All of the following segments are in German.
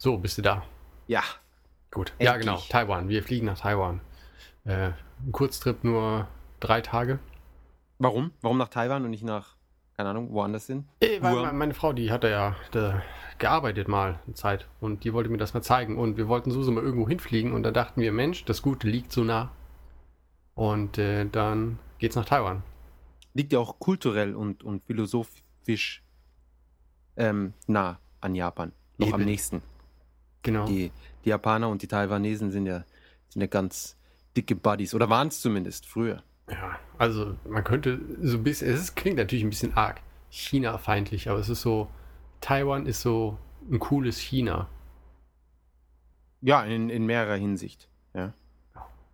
So, bist du da? Ja. Gut. Endlich. Ja, genau. Taiwan. Wir fliegen nach Taiwan. Äh, ein Kurztrip nur drei Tage. Warum? Warum nach Taiwan und nicht nach, keine Ahnung, woanders hin? Äh, weil meine Frau, die hatte ja da, gearbeitet mal eine Zeit und die wollte mir das mal zeigen. Und wir wollten so mal irgendwo hinfliegen und da dachten wir, Mensch, das Gute liegt so nah. Und äh, dann geht's nach Taiwan. Liegt ja auch kulturell und, und philosophisch ähm, nah an Japan. Noch Eben. am nächsten. Genau. Die, die Japaner und die Taiwanesen sind ja, sind ja ganz dicke Buddies oder waren es zumindest früher. Ja, also man könnte so ein bisschen, es klingt natürlich ein bisschen arg China-feindlich, aber es ist so, Taiwan ist so ein cooles China. Ja, in, in mehrerer Hinsicht, ja.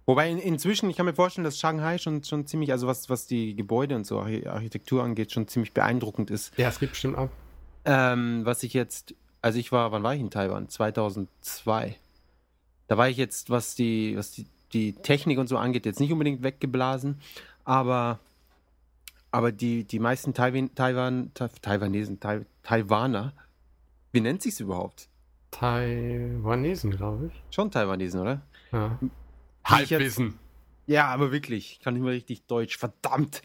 Wobei in, inzwischen, ich kann mir vorstellen, dass Shanghai schon, schon ziemlich, also was, was die Gebäude und so Architektur angeht, schon ziemlich beeindruckend ist. Ja, es gibt bestimmt auch. Ähm, was ich jetzt also ich war, wann war ich in Taiwan? 2002. Da war ich jetzt, was die, was die, die Technik und so angeht, jetzt nicht unbedingt weggeblasen, aber, aber die, die meisten Taiwan, Taiwan, Taiwanesen, tai, Taiwaner, wie nennt sich es überhaupt? Taiwanesen, glaube ich. Schon Taiwanesen, oder? Ja. Halbwissen. Ja, aber wirklich, ich kann nicht mehr richtig Deutsch, verdammt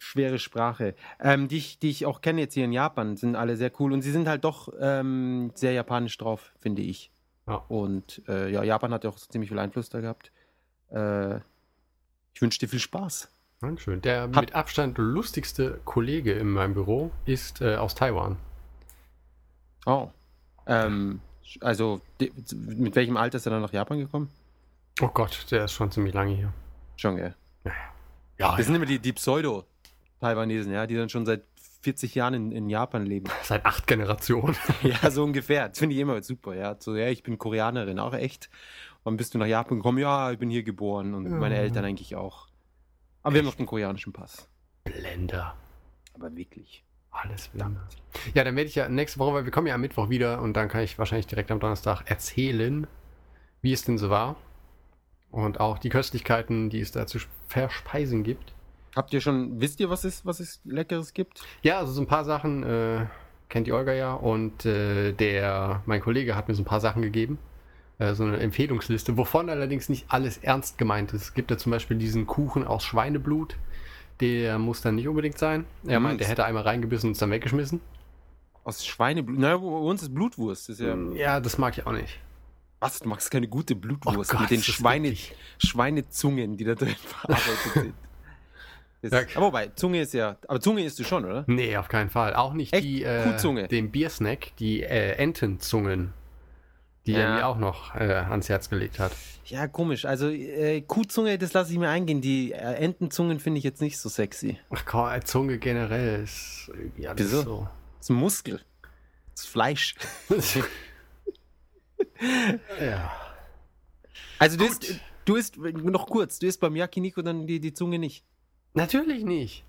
schwere Sprache, ähm, die, ich, die ich auch kenne jetzt hier in Japan, sind alle sehr cool und sie sind halt doch ähm, sehr japanisch drauf, finde ich. Ja. Und äh, ja, Japan hat ja auch so ziemlich viel Einfluss da gehabt. Äh, ich wünsche dir viel Spaß. Dankeschön. Der hat mit Abstand lustigste Kollege in meinem Büro ist äh, aus Taiwan. Oh. Ähm, also, mit welchem Alter ist er dann nach Japan gekommen? Oh Gott, der ist schon ziemlich lange hier. Schon, gell? Ja, ja. das ja. sind immer die, die Pseudo. Taiwanesen, ja, die dann schon seit 40 Jahren in, in Japan leben. Seit acht Generationen. ja, so ungefähr. Das finde ich immer super, ja. So, ja, ich bin Koreanerin, auch echt. Wann bist du nach Japan gekommen? Ja, ich bin hier geboren und ja. meine Eltern eigentlich auch. Aber echt? wir haben noch den koreanischen Pass. Blender. Aber wirklich. Alles Blender. Ja, dann werde ich ja nächste Woche, weil wir kommen ja am Mittwoch wieder und dann kann ich wahrscheinlich direkt am Donnerstag erzählen, wie es denn so war. Und auch die Köstlichkeiten, die es da zu verspeisen gibt. Habt ihr schon, wisst ihr, was es, was es Leckeres gibt? Ja, also so ein paar Sachen äh, kennt die Olga ja und äh, der, mein Kollege hat mir so ein paar Sachen gegeben. Äh, so eine Empfehlungsliste, wovon allerdings nicht alles ernst gemeint ist. Es gibt ja zum Beispiel diesen Kuchen aus Schweineblut. Der muss dann nicht unbedingt sein. Er mhm. meint, der hätte einmal reingebissen und es dann weggeschmissen. Aus Schweineblut? Naja, bei uns ist Blutwurst. Das ist ja, mm, ja, das mag ich auch nicht. Was, du magst keine gute oh Blutwurst oh Gott, mit den Schweine, Schweinezungen, die da drin verarbeitet sind. Ist, ja. Aber wobei, Zunge ist ja. Aber Zunge isst du schon, oder? Nee, auf keinen Fall. Auch nicht Echt? die. Äh, Kuhzunge. Den Biersnack, die äh, Entenzungen, die ja. er mir auch noch äh, ans Herz gelegt hat. Ja, komisch. Also äh, Kuhzunge, das lasse ich mir eingehen. Die äh, Entenzungen finde ich jetzt nicht so sexy. Ach Gott, äh, Zunge generell ist. Äh, ja, das Wieso? ist so. Das ist ein Muskel. Das ist Fleisch. ja. Also, du isst, du isst, noch kurz, du isst beim Yakiniku dann die, die Zunge nicht. Natürlich nicht.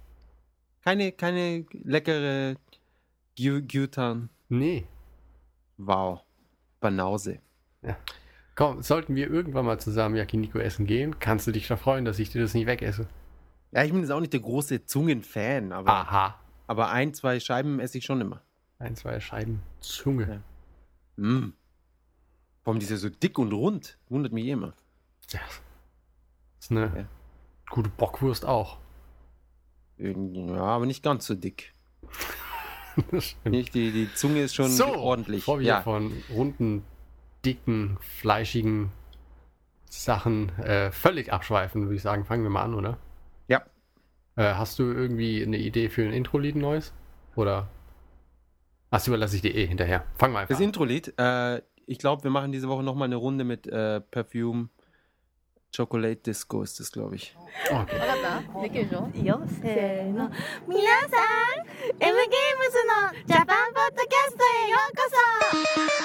Keine, keine leckere Gyutan. Nee. Wow. Banause. Ja. Komm, sollten wir irgendwann mal zusammen Yakiniku essen gehen, kannst du dich schon freuen, dass ich dir das nicht wegesse. Ja, ich bin jetzt auch nicht der große Zungenfan, aber. Aha. Aber ein, zwei Scheiben esse ich schon immer. Ein, zwei Scheiben Zunge. Ja. Mm. Warum die ist ja so dick und rund? Wundert mich immer. Ja. Ist eine ja. gute Bockwurst auch. Ja, aber nicht ganz so dick. nicht, die, die Zunge ist schon so, ordentlich. Bevor wir ja. von runden, dicken, fleischigen Sachen äh, völlig abschweifen, würde ich sagen, fangen wir mal an, oder? Ja. Äh, hast du irgendwie eine Idee für ein Intro-Lied neues? Oder? Ach, überlasse ich dir eh hinterher. Fangen wir einfach Das an. Intro-Lied, äh, ich glaube, wir machen diese Woche nochmal eine Runde mit äh, Perfume チョコレートディスコースです ist な glaub ich. わかったできるでしょいいよせーの皆さんエムゲームズのジャパンポッドキャストへようこそ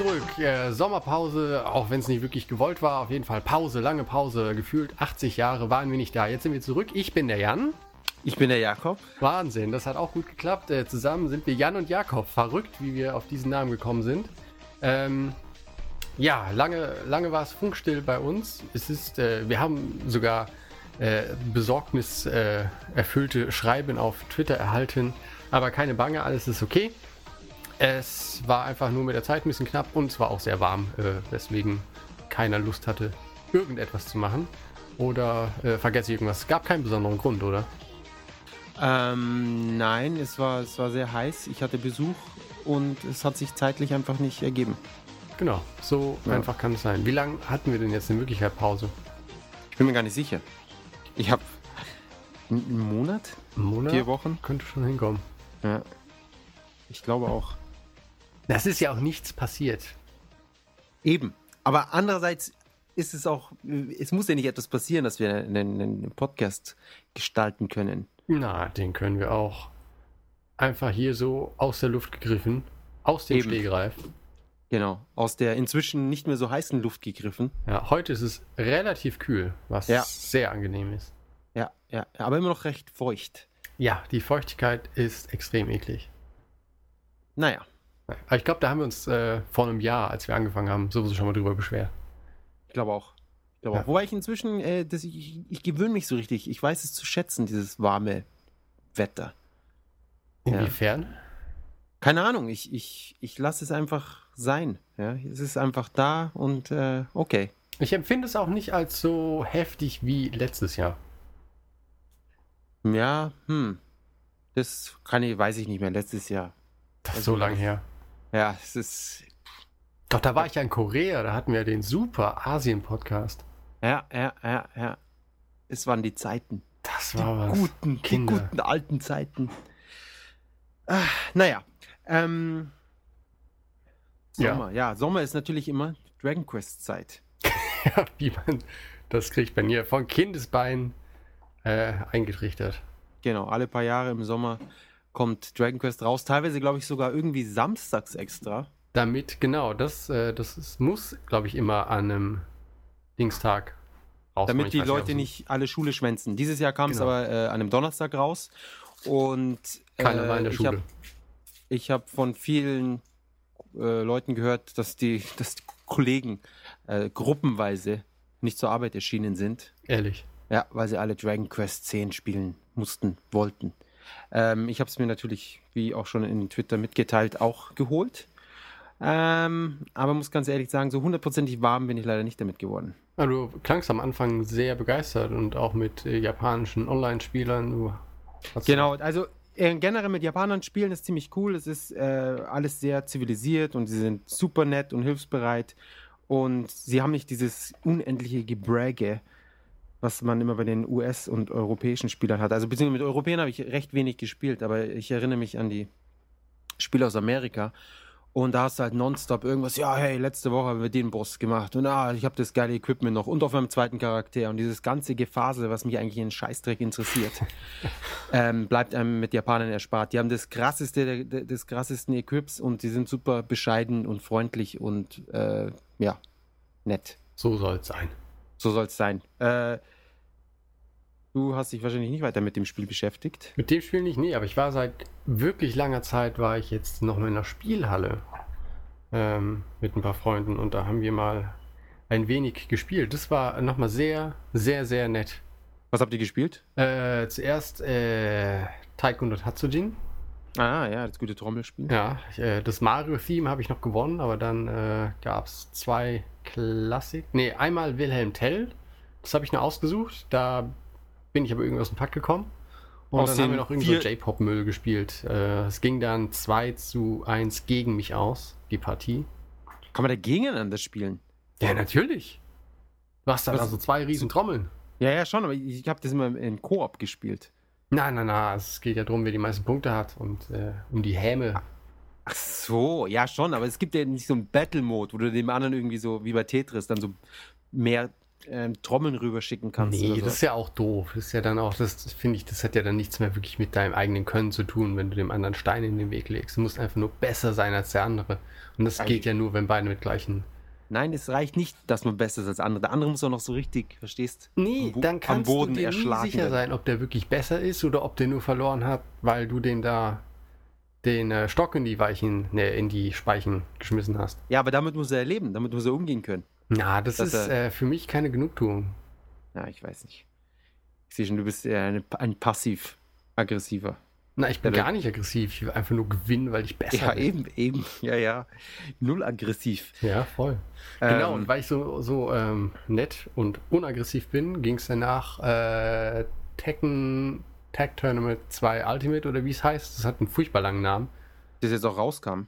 zurück. Äh, Sommerpause, auch wenn es nicht wirklich gewollt war. Auf jeden Fall Pause, lange Pause. Gefühlt 80 Jahre waren wir nicht da. Jetzt sind wir zurück. Ich bin der Jan. Ich bin der Jakob. Wahnsinn, das hat auch gut geklappt. Äh, zusammen sind wir Jan und Jakob. Verrückt, wie wir auf diesen Namen gekommen sind. Ähm, ja, lange, lange war es funkstill bei uns. Es ist, äh, wir haben sogar äh, Besorgnis äh, erfüllte Schreiben auf Twitter erhalten. Aber keine Bange, alles ist okay. Es war einfach nur mit der Zeit ein bisschen knapp und es war auch sehr warm, äh, weswegen keiner Lust hatte, irgendetwas zu machen. Oder äh, vergesse ich irgendwas? Es gab keinen besonderen Grund, oder? Ähm, nein, es war, es war sehr heiß. Ich hatte Besuch und es hat sich zeitlich einfach nicht ergeben. Genau, so Ja. einfach kann es sein. Wie lange hatten wir denn jetzt in Wirklichkeit Pause? Ich bin mir gar nicht sicher. Ich habe einen Monat, Ein Monat? vier Wochen. Könnte schon hinkommen. Ja. Ich glaube auch. Das ist ja auch nichts passiert. Eben. Aber andererseits ist es auch, es muss ja nicht etwas passieren, dass wir einen, einen Podcast gestalten können. Na, den können wir auch einfach hier so aus der Luft gegriffen, aus dem Eben. Stehgreif. Genau. Aus der inzwischen nicht mehr so heißen Luft gegriffen. Ja, heute ist es relativ kühl, was Ja. sehr angenehm ist. Ja, ja. Aber immer noch recht feucht. Ja, die Feuchtigkeit ist extrem eklig. Naja. Aber ich glaube, da haben wir uns äh, vor einem Jahr, als wir angefangen haben, sowieso schon mal drüber beschwert. Ich glaube auch. Ich glaube Ja. auch. Wobei ich inzwischen, äh, das, ich, ich gewöhne mich so richtig. Ich weiß es zu schätzen, dieses warme Wetter. Ja. Inwiefern? Keine Ahnung, ich, ich, ich lasse es einfach sein. Ja? Es ist einfach da und äh, okay. Ich empfinde es auch nicht als so heftig wie letztes Jahr. Ja, hm. Das kann ich, weiß ich nicht mehr. Letztes Jahr. Das ist Also so lang her. Ja, es ist. Doch, da war ich ja in Korea, da hatten wir den super Asien-Podcast. Ja, ja, ja, ja. Es waren die Zeiten. Das Die war was. guten, Kinder. die guten alten Zeiten. Ah, naja. Ähm, Ja. Sommer, ja. Sommer ist natürlich immer Dragon Quest Zeit. Ja, wie man das kriegt bei mir von Kindesbeinen äh, eingetrichtert. Genau, alle paar Jahre im Sommer kommt Dragon Quest raus. Teilweise, glaube ich, sogar irgendwie samstags extra. Damit, genau, das, äh, das ist, muss, glaube ich, immer an einem Dingstag rauskommen. damit die Leute nicht alle Schule schwänzen. Dieses Jahr kam es Genau. aber äh, an einem Donnerstag raus. Und Keiner äh, war in der ich Schule. habe ich hab von vielen äh, Leuten gehört, dass die, dass die Kollegen äh, gruppenweise nicht zur Arbeit erschienen sind. Ehrlich. Ja, weil sie alle Dragon Quest 10 spielen mussten, wollten. Ähm, ich habe es mir natürlich, wie auch schon in Twitter mitgeteilt, auch geholt. Ähm, aber muss ganz ehrlich sagen, so hundertprozentig warm bin ich leider nicht damit geworden. Ja, du klangst am Anfang sehr begeistert und auch mit äh, japanischen Online-Spielern. Genau, also äh, generell mit Japanern spielen ist ziemlich cool. Es ist äh, alles sehr zivilisiert und sie sind super nett und hilfsbereit. Und sie haben nicht dieses unendliche Gebräge, was man immer bei den US- und europäischen Spielern hat. Also beziehungsweise mit Europäern habe ich recht wenig gespielt, aber ich erinnere mich an die Spiele aus Amerika. Und da hast du halt nonstop irgendwas, ja, hey, letzte Woche haben wir den Boss gemacht und ah, ich habe das geile Equipment noch und auf meinem zweiten Charakter und dieses ganze Gefasel, was mich eigentlich in Scheißdreck interessiert, ähm, bleibt einem mit Japanern erspart. Die haben das krasseste, des krassesten Equips und die sind super bescheiden und freundlich und äh, ja, nett. So soll es sein. So soll es sein. Äh, du hast dich wahrscheinlich nicht weiter mit dem Spiel beschäftigt. Mit dem Spiel nicht, nee, aber ich war seit wirklich langer Zeit, war ich jetzt noch mal in einer Spielhalle ähm, mit ein paar Freunden und da haben wir mal ein wenig gespielt. Das war nochmal sehr, sehr, sehr nett. Was habt ihr gespielt? Äh, zuerst äh, Taiko no Tatsujin. Ah, ja, das gute Trommelspiel. Ja, äh, das Mario-Theme habe ich noch gewonnen, aber dann äh, gab es zwei Klassik. Nee, einmal Wilhelm Tell. Das habe ich nur ausgesucht. Da bin ich aber irgendwie aus dem Pakt gekommen. Und Aus dann haben wir noch irgendwie so J-Pop-Müll gespielt. Äh, es ging dann 2 zu 1 gegen mich aus, die Partie. Kann man da gegeneinander spielen? Ja, natürlich. Du hast Was- also zwei riesen Trommeln. Ja, ja, schon, aber ich, ich habe das immer in Koop gespielt. Nein, nein, nein. Es geht ja darum, wer die meisten Punkte hat und äh, um die Häme. Ach so, ja schon, aber es gibt ja nicht so einen Battle-Mode, wo du dem anderen irgendwie so, wie bei Tetris, dann so mehr ähm, Trommeln rüberschicken kannst. Nee, oder das ist ja auch doof. Das ist ja dann auch, das finde ich, das hat ja dann nichts mehr wirklich mit deinem eigenen Können zu tun, wenn du dem anderen Steine in den Weg legst. Du musst einfach nur besser sein als der andere. Und das Eigentlich- geht ja nur, wenn beide mit gleichen. Nein, es reicht nicht, dass man besser ist als andere. Der andere muss auch noch so richtig, verstehst? Nee, Am Bo- dann am kannst Boden du dir nie sicher sein, ob der wirklich besser ist oder ob der nur verloren hat, weil du den da den äh, Stock in die Weichen, ne, in die Speichen geschmissen hast. Ja, aber damit muss er leben, damit muss er umgehen können. Na, das Dass ist er- äh, für mich keine Genugtuung. Ja, ich weiß nicht. Ich sehe schon, du bist eher eine, ein passiv-aggressiver. Na, ich bin Ja, gar nicht aggressiv. Ich will einfach nur gewinnen, weil ich besser Ja, bin. eben, eben. Ja, ja. Null aggressiv. Ja, voll. Genau, Ähm, und weil ich so, so ähm, nett und unaggressiv bin, ging es danach äh, Tekken Tag Tournament 2 Ultimate oder wie es heißt. Das hat einen furchtbar langen Namen. das jetzt auch rauskam.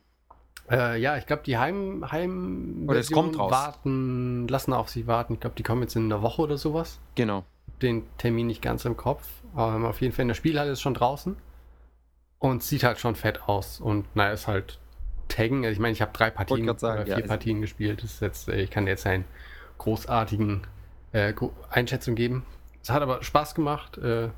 Äh, ja, ich glaube, die Heim, Heim Oder es kommt raus. warten, lassen auf sie warten. Ich glaube, die kommen jetzt in einer Woche oder sowas. Genau. Den Termin nicht ganz im Kopf. Ähm, auf jeden Fall in der Spielhalle ist schon draußen. Und sieht halt schon fett aus. Und naja, ist halt Taggen. Also ich meine, ich habe drei Partien sagen, oder vier ja, Partien gespielt. Das ist jetzt, äh, ich kann dir jetzt einen großartigen äh, Einschätzung geben. Es hat aber Spaß gemacht. Äh,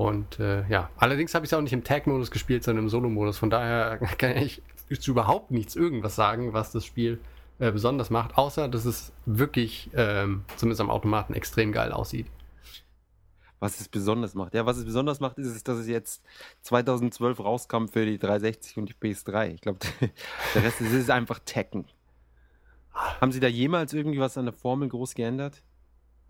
und äh, ja, allerdings habe ich es auch nicht im Tag-Modus gespielt, sondern im Solo-Modus. Von daher kann ich zu überhaupt nichts irgendwas sagen, was das Spiel äh, besonders macht, außer dass es wirklich, ähm, zumindest am Automaten, extrem geil aussieht. Was es besonders macht. Ja, was es besonders macht, ist, dass es jetzt 2012 rauskam für die 360 und die PS3. Ich glaube, der Rest ist, ist einfach Tekken. Haben Sie da jemals irgendwie was an der Formel groß geändert?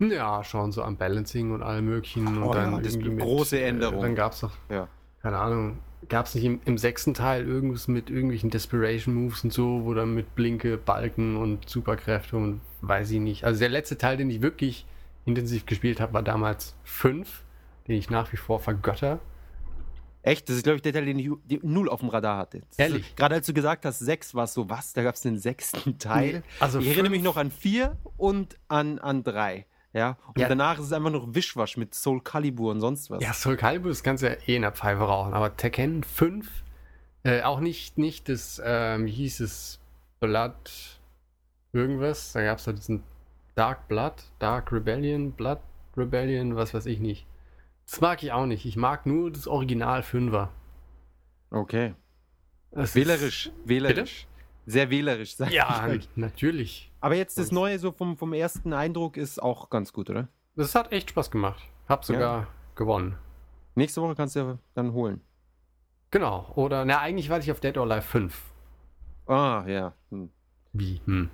Ja, schon so am Balancing und allem möglichen. Und Oh dann ja, irgendwie eine große Änderung. Äh, dann gab es doch, Ja. keine Ahnung, gab es nicht im, im sechsten Teil irgendwas mit irgendwelchen Desperation Moves und so, wo dann mit Blinke, Balken und Superkräfte und weiß ich nicht. Also der letzte Teil, den ich wirklich intensiv gespielt habe, war damals 5, den ich nach wie vor vergötter. Echt? Das ist, glaube ich, der Teil, den ich null auf dem Radar hatte. Ehrlich? Gerade als du gesagt hast, sechs war es so, was? Da gab es den sechsten Teil. Also ich erinnere mich noch an vier und an, an drei. Ja? Und Ja. danach ist es einfach noch Wischwasch mit Soul Calibur und sonst was. Ja, Soul Calibur, das kannst du ja eh in der Pfeife rauchen, aber Tekken 5, äh, auch nicht, nicht das, ähm, wie hieß es, Blood irgendwas, da gab es da diesen Dark Blood, Dark Rebellion, Blood Rebellion, was weiß ich nicht. Das mag ich auch nicht, ich mag nur das Original 5er. Okay. Das Wählerisch, wählerisch. Sehr wählerisch, sag Ja, ich. natürlich. Aber jetzt das Neue, so vom, vom ersten Eindruck, ist auch ganz gut, oder? Das hat echt Spaß gemacht. Hab sogar gewonnen. Nächste Woche kannst du ja dann holen. Genau, oder, na, eigentlich warte ich auf Dead or Alive 5. Ah, ja. Hm. Wie? Hm.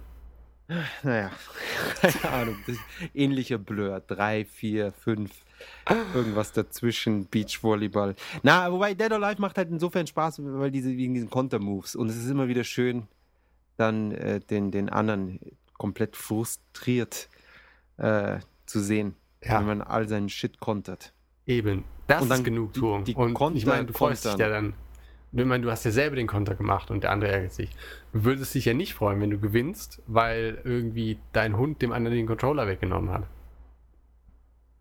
Naja, keine Ahnung. Ähnlicher Blur. Drei, vier, fünf, irgendwas dazwischen, Beachvolleyball. Na, wobei Dead or Alive macht halt insofern Spaß, weil diese, wegen diesen Kontermoves. Und es ist immer wieder schön, dann äh, den, den anderen komplett frustriert äh, zu sehen, Ja. wenn man all seinen Shit kontert. Eben. Das Und dann ist Genugtuung. die- die und Konter ich meine, du freust dich ja dann. Ich meine, du hast ja selber den Konter gemacht und der andere ärgert sich. Du würdest dich ja nicht freuen, wenn du gewinnst, weil irgendwie dein Hund dem anderen den Controller weggenommen hat.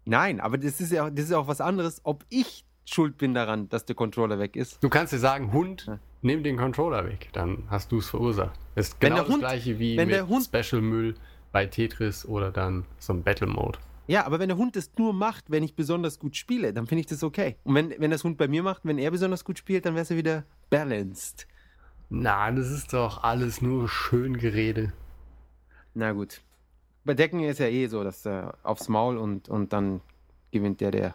Nein, aber das ist ja das ist ja auch was anderes, ob ich schuld bin daran, dass der Controller weg ist. Du kannst dir sagen, Hund, Ja. nimm den Controller weg. Dann hast du es verursacht. Das ist genau das Hund- gleiche wie wenn mit der Hund- Special Müll bei Tetris oder dann so ein Battle Mode. Ja, aber wenn der Hund das nur macht, wenn ich besonders gut spiele, dann finde ich das okay. Und wenn, wenn das Hund bei mir macht, wenn er besonders gut spielt, dann wäre es ja wieder balanced. Na, das ist doch alles nur schön Gerede. Na gut. Bei Decken ist ja eh so, dass er aufs Maul und, und dann gewinnt der, der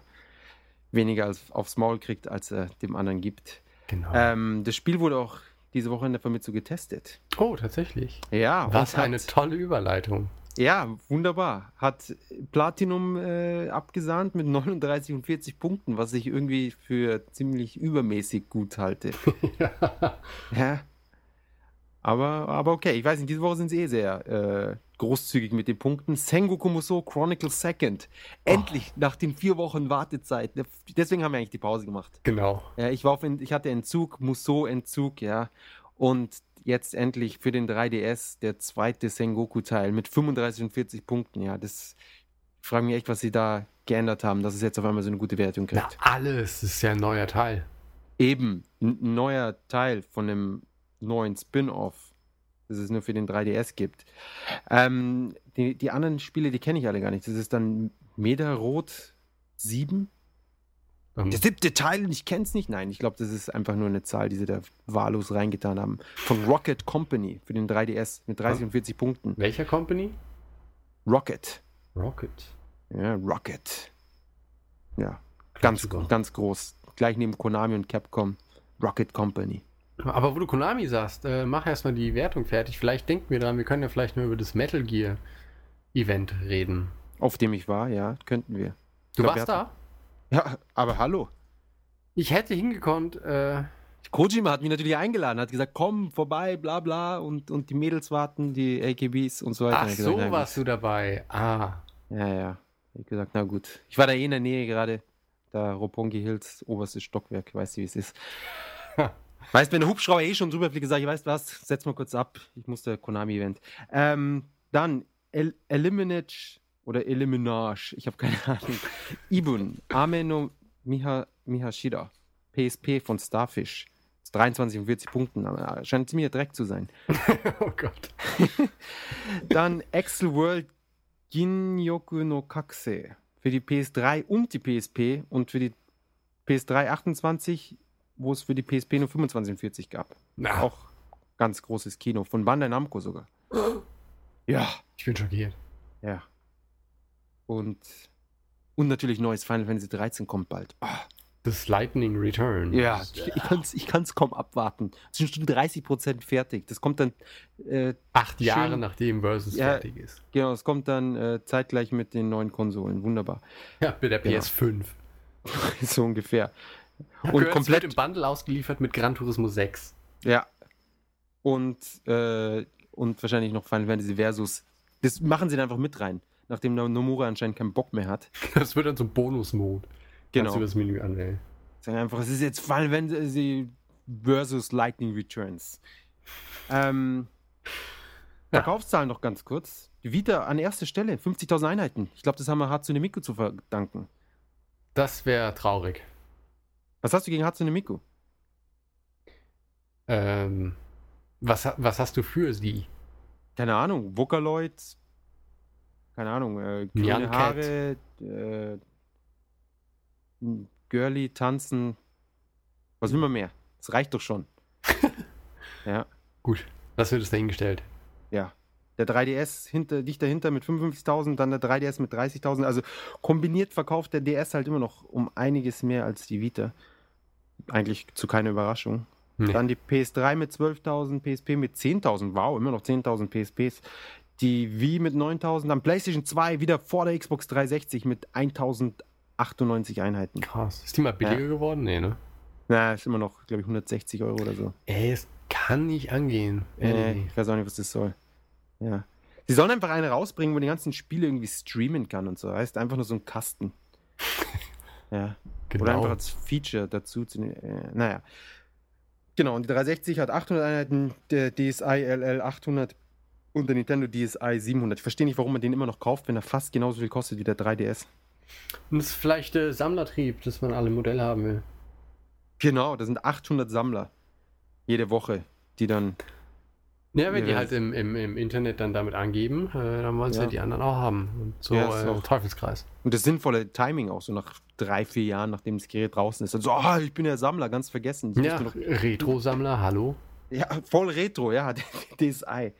weniger als aufs Maul kriegt, als er dem anderen gibt. Genau. Ähm, das Spiel wurde auch diese Woche in der Vermittlung getestet. oh, tatsächlich. Ja, Was und hat- eine tolle Überleitung. Ja, wunderbar. Hat Platinum äh, abgesahnt mit 39 und 40 Punkten, was ich irgendwie für ziemlich übermäßig gut halte. ja. Aber, aber okay, ich weiß nicht, diese Woche sind sie eh sehr äh, großzügig mit den Punkten. Sengoku Musou Chronicle Second. Endlich nach den vier Wochen Wartezeit. Deswegen haben wir eigentlich die Pause gemacht. Genau. Ja, ich war auf, ich hatte Entzug, Musou-Entzug, ja. Und jetzt endlich für den 3DS der zweite Sengoku-Teil mit 35 und 40 Punkten, ja. Das ich frage mich echt, was sie da geändert haben, dass es jetzt auf einmal so eine gute Wertung Na, kriegt. alles ist ja ein neuer Teil. Eben, ein neuer Teil von dem neuen Spin-off, das es nur für den 3DS gibt. Ähm, die, die anderen Spiele, die kenne ich alle gar nicht. Das ist dann Medarot 7. Ähm, Der siebte Teil und ich kenne es nicht. Nein, ich glaube, das ist einfach nur eine Zahl, die sie da wahllos reingetan haben. Von Rocket Company für den 3DS mit 30 und 40 Punkten. welcher Company? Rocket. Rocket. Ja, Rocket. Ja, ganz, ganz groß. Gleich neben Konami und Capcom. Rocket Company. Aber wo du Konami sagst, äh, mach erstmal die Wertung fertig. Vielleicht denken wir dran, wir können ja vielleicht nur über das Metal Gear Event reden. Auf dem ich war, ja, könnten wir. Du glaub, wir warst da? Ja, aber hallo. Ich hätte hingekonnt, äh, Kojima hat mich natürlich eingeladen, hat gesagt, komm vorbei, bla bla, und, und die Mädels warten, die AKBs und so weiter. ach gesagt, so na warst du dabei. Ah, gut. Ja, ja. Ich gesagt, na gut. Ich war da eh in der Nähe gerade, da Roppongi Hills, oberstes Stockwerk, weißt du, wie es ist. weißt, wenn der Hubschrauber eh schon drüber fliegt, sag ich, weißt was, setz mal kurz ab, ich muss der Konami-Event. Ähm, dann El Eliminage oder Eliminage, ich habe keine Ahnung. Ibun, Ameno Miha, Mihashida, PSP von Starfish. 23 und 40 Punkten, aber scheint ziemlich Dreck zu sein. oh Gott. Dann Excel World Ginyoku no Kakse für die PS3 und die PSP und für die PS3 28, wo es für die PSP nur 25 und 40 gab. Na, Auch ganz großes Kino, von Bandai Namco sogar. Ja, ich bin schockiert. ja. Und, und natürlich neues Final Fantasy 13 kommt bald. Ah, Das Lightning Return. ja, ich, kann es ich kann's kaum abwarten. Es sind schon 30% fertig. Das kommt dann äh, Acht Schön. Jahre nachdem Versus Ja. fertig ist. Genau, es kommt dann äh, zeitgleich mit den neuen Konsolen. Wunderbar. Ja, mit der Genau. PS5. so ungefähr. Und es komplett- im Bundle ausgeliefert mit Gran Turismo 6. Ja. Und, äh, und wahrscheinlich noch Final Fantasy Versus. Das machen sie dann einfach mit rein, nachdem Nomura anscheinend keinen Bock mehr hat. Das wird dann so Bonus-Mode. Genau. du über das Menü anwählen. Sagen einfach, es ist jetzt Final Fantasy Versus Lightning Returns. Ähm, Ja. Verkaufszahlen noch ganz kurz. Die Vita an erster Stelle, 50.000 Einheiten. Ich glaube, das haben wir Hatsune Miku zu verdanken. Das wäre traurig. Was hast du gegen Hatsune Miku? Ähm, was, was hast du für sie? keine Ahnung, Vocaloid, keine Ahnung, äh, grüne. Haare, äh, Girly, tanzen. Was will man mehr? Das reicht doch schon. ja, Gut, das wird es dahingestellt. ja. Der 3DS hinter, dicht dahinter mit 55.000, dann der 3DS mit 30.000. Also kombiniert verkauft der DS halt immer noch um einiges mehr als die Vita. Eigentlich zu keiner Überraschung. Nee. Dann die PS3 mit 12.000, PSP mit 10.000. Wow, immer noch 10.000 PSPs. Die Wii mit 9.000. Dann PlayStation 2 wieder vor der Xbox 360 mit 1.098 Einheiten. Krass. Ist die mal billiger geworden? Nee, ne? Na, ist immer noch, glaube ich, 160 Euro oder so. Ey, es kann nicht angehen. Äh, Ehrlich. ich weiß auch nicht, was das soll. Ja. Sie sollen einfach eine rausbringen, wo man die ganzen Spiele irgendwie streamen kann und so. Heißt einfach nur so ein Kasten. ja. genau. Oder einfach als Feature dazu zu nehmen. Äh, naja. Genau, und die 360 hat 800 Einheiten, der DSi LL 800 und der Nintendo DSi 700. Ich verstehe nicht, warum man den immer noch kauft, wenn er fast genauso viel kostet wie der 3DS. Und das ist vielleicht äh, Sammlertrieb, dass man alle Modelle haben will. Genau, da sind 800 Sammler jede Woche, die dann. Ja, wenn die Ja. halt im, im, im Internet dann damit angeben, äh, dann wollen sie Ja. ja. die anderen auch haben. Und so Ja, äh, auch- Teufelskreis. Und das sinnvolle Timing auch, so nach drei, vier Jahren, nachdem das Gerät draußen ist. Und so, ah, ich bin ja Sammler, ganz vergessen. Ja, noch- Retro-Sammler, hallo. ja, voll Retro, ja, DSi.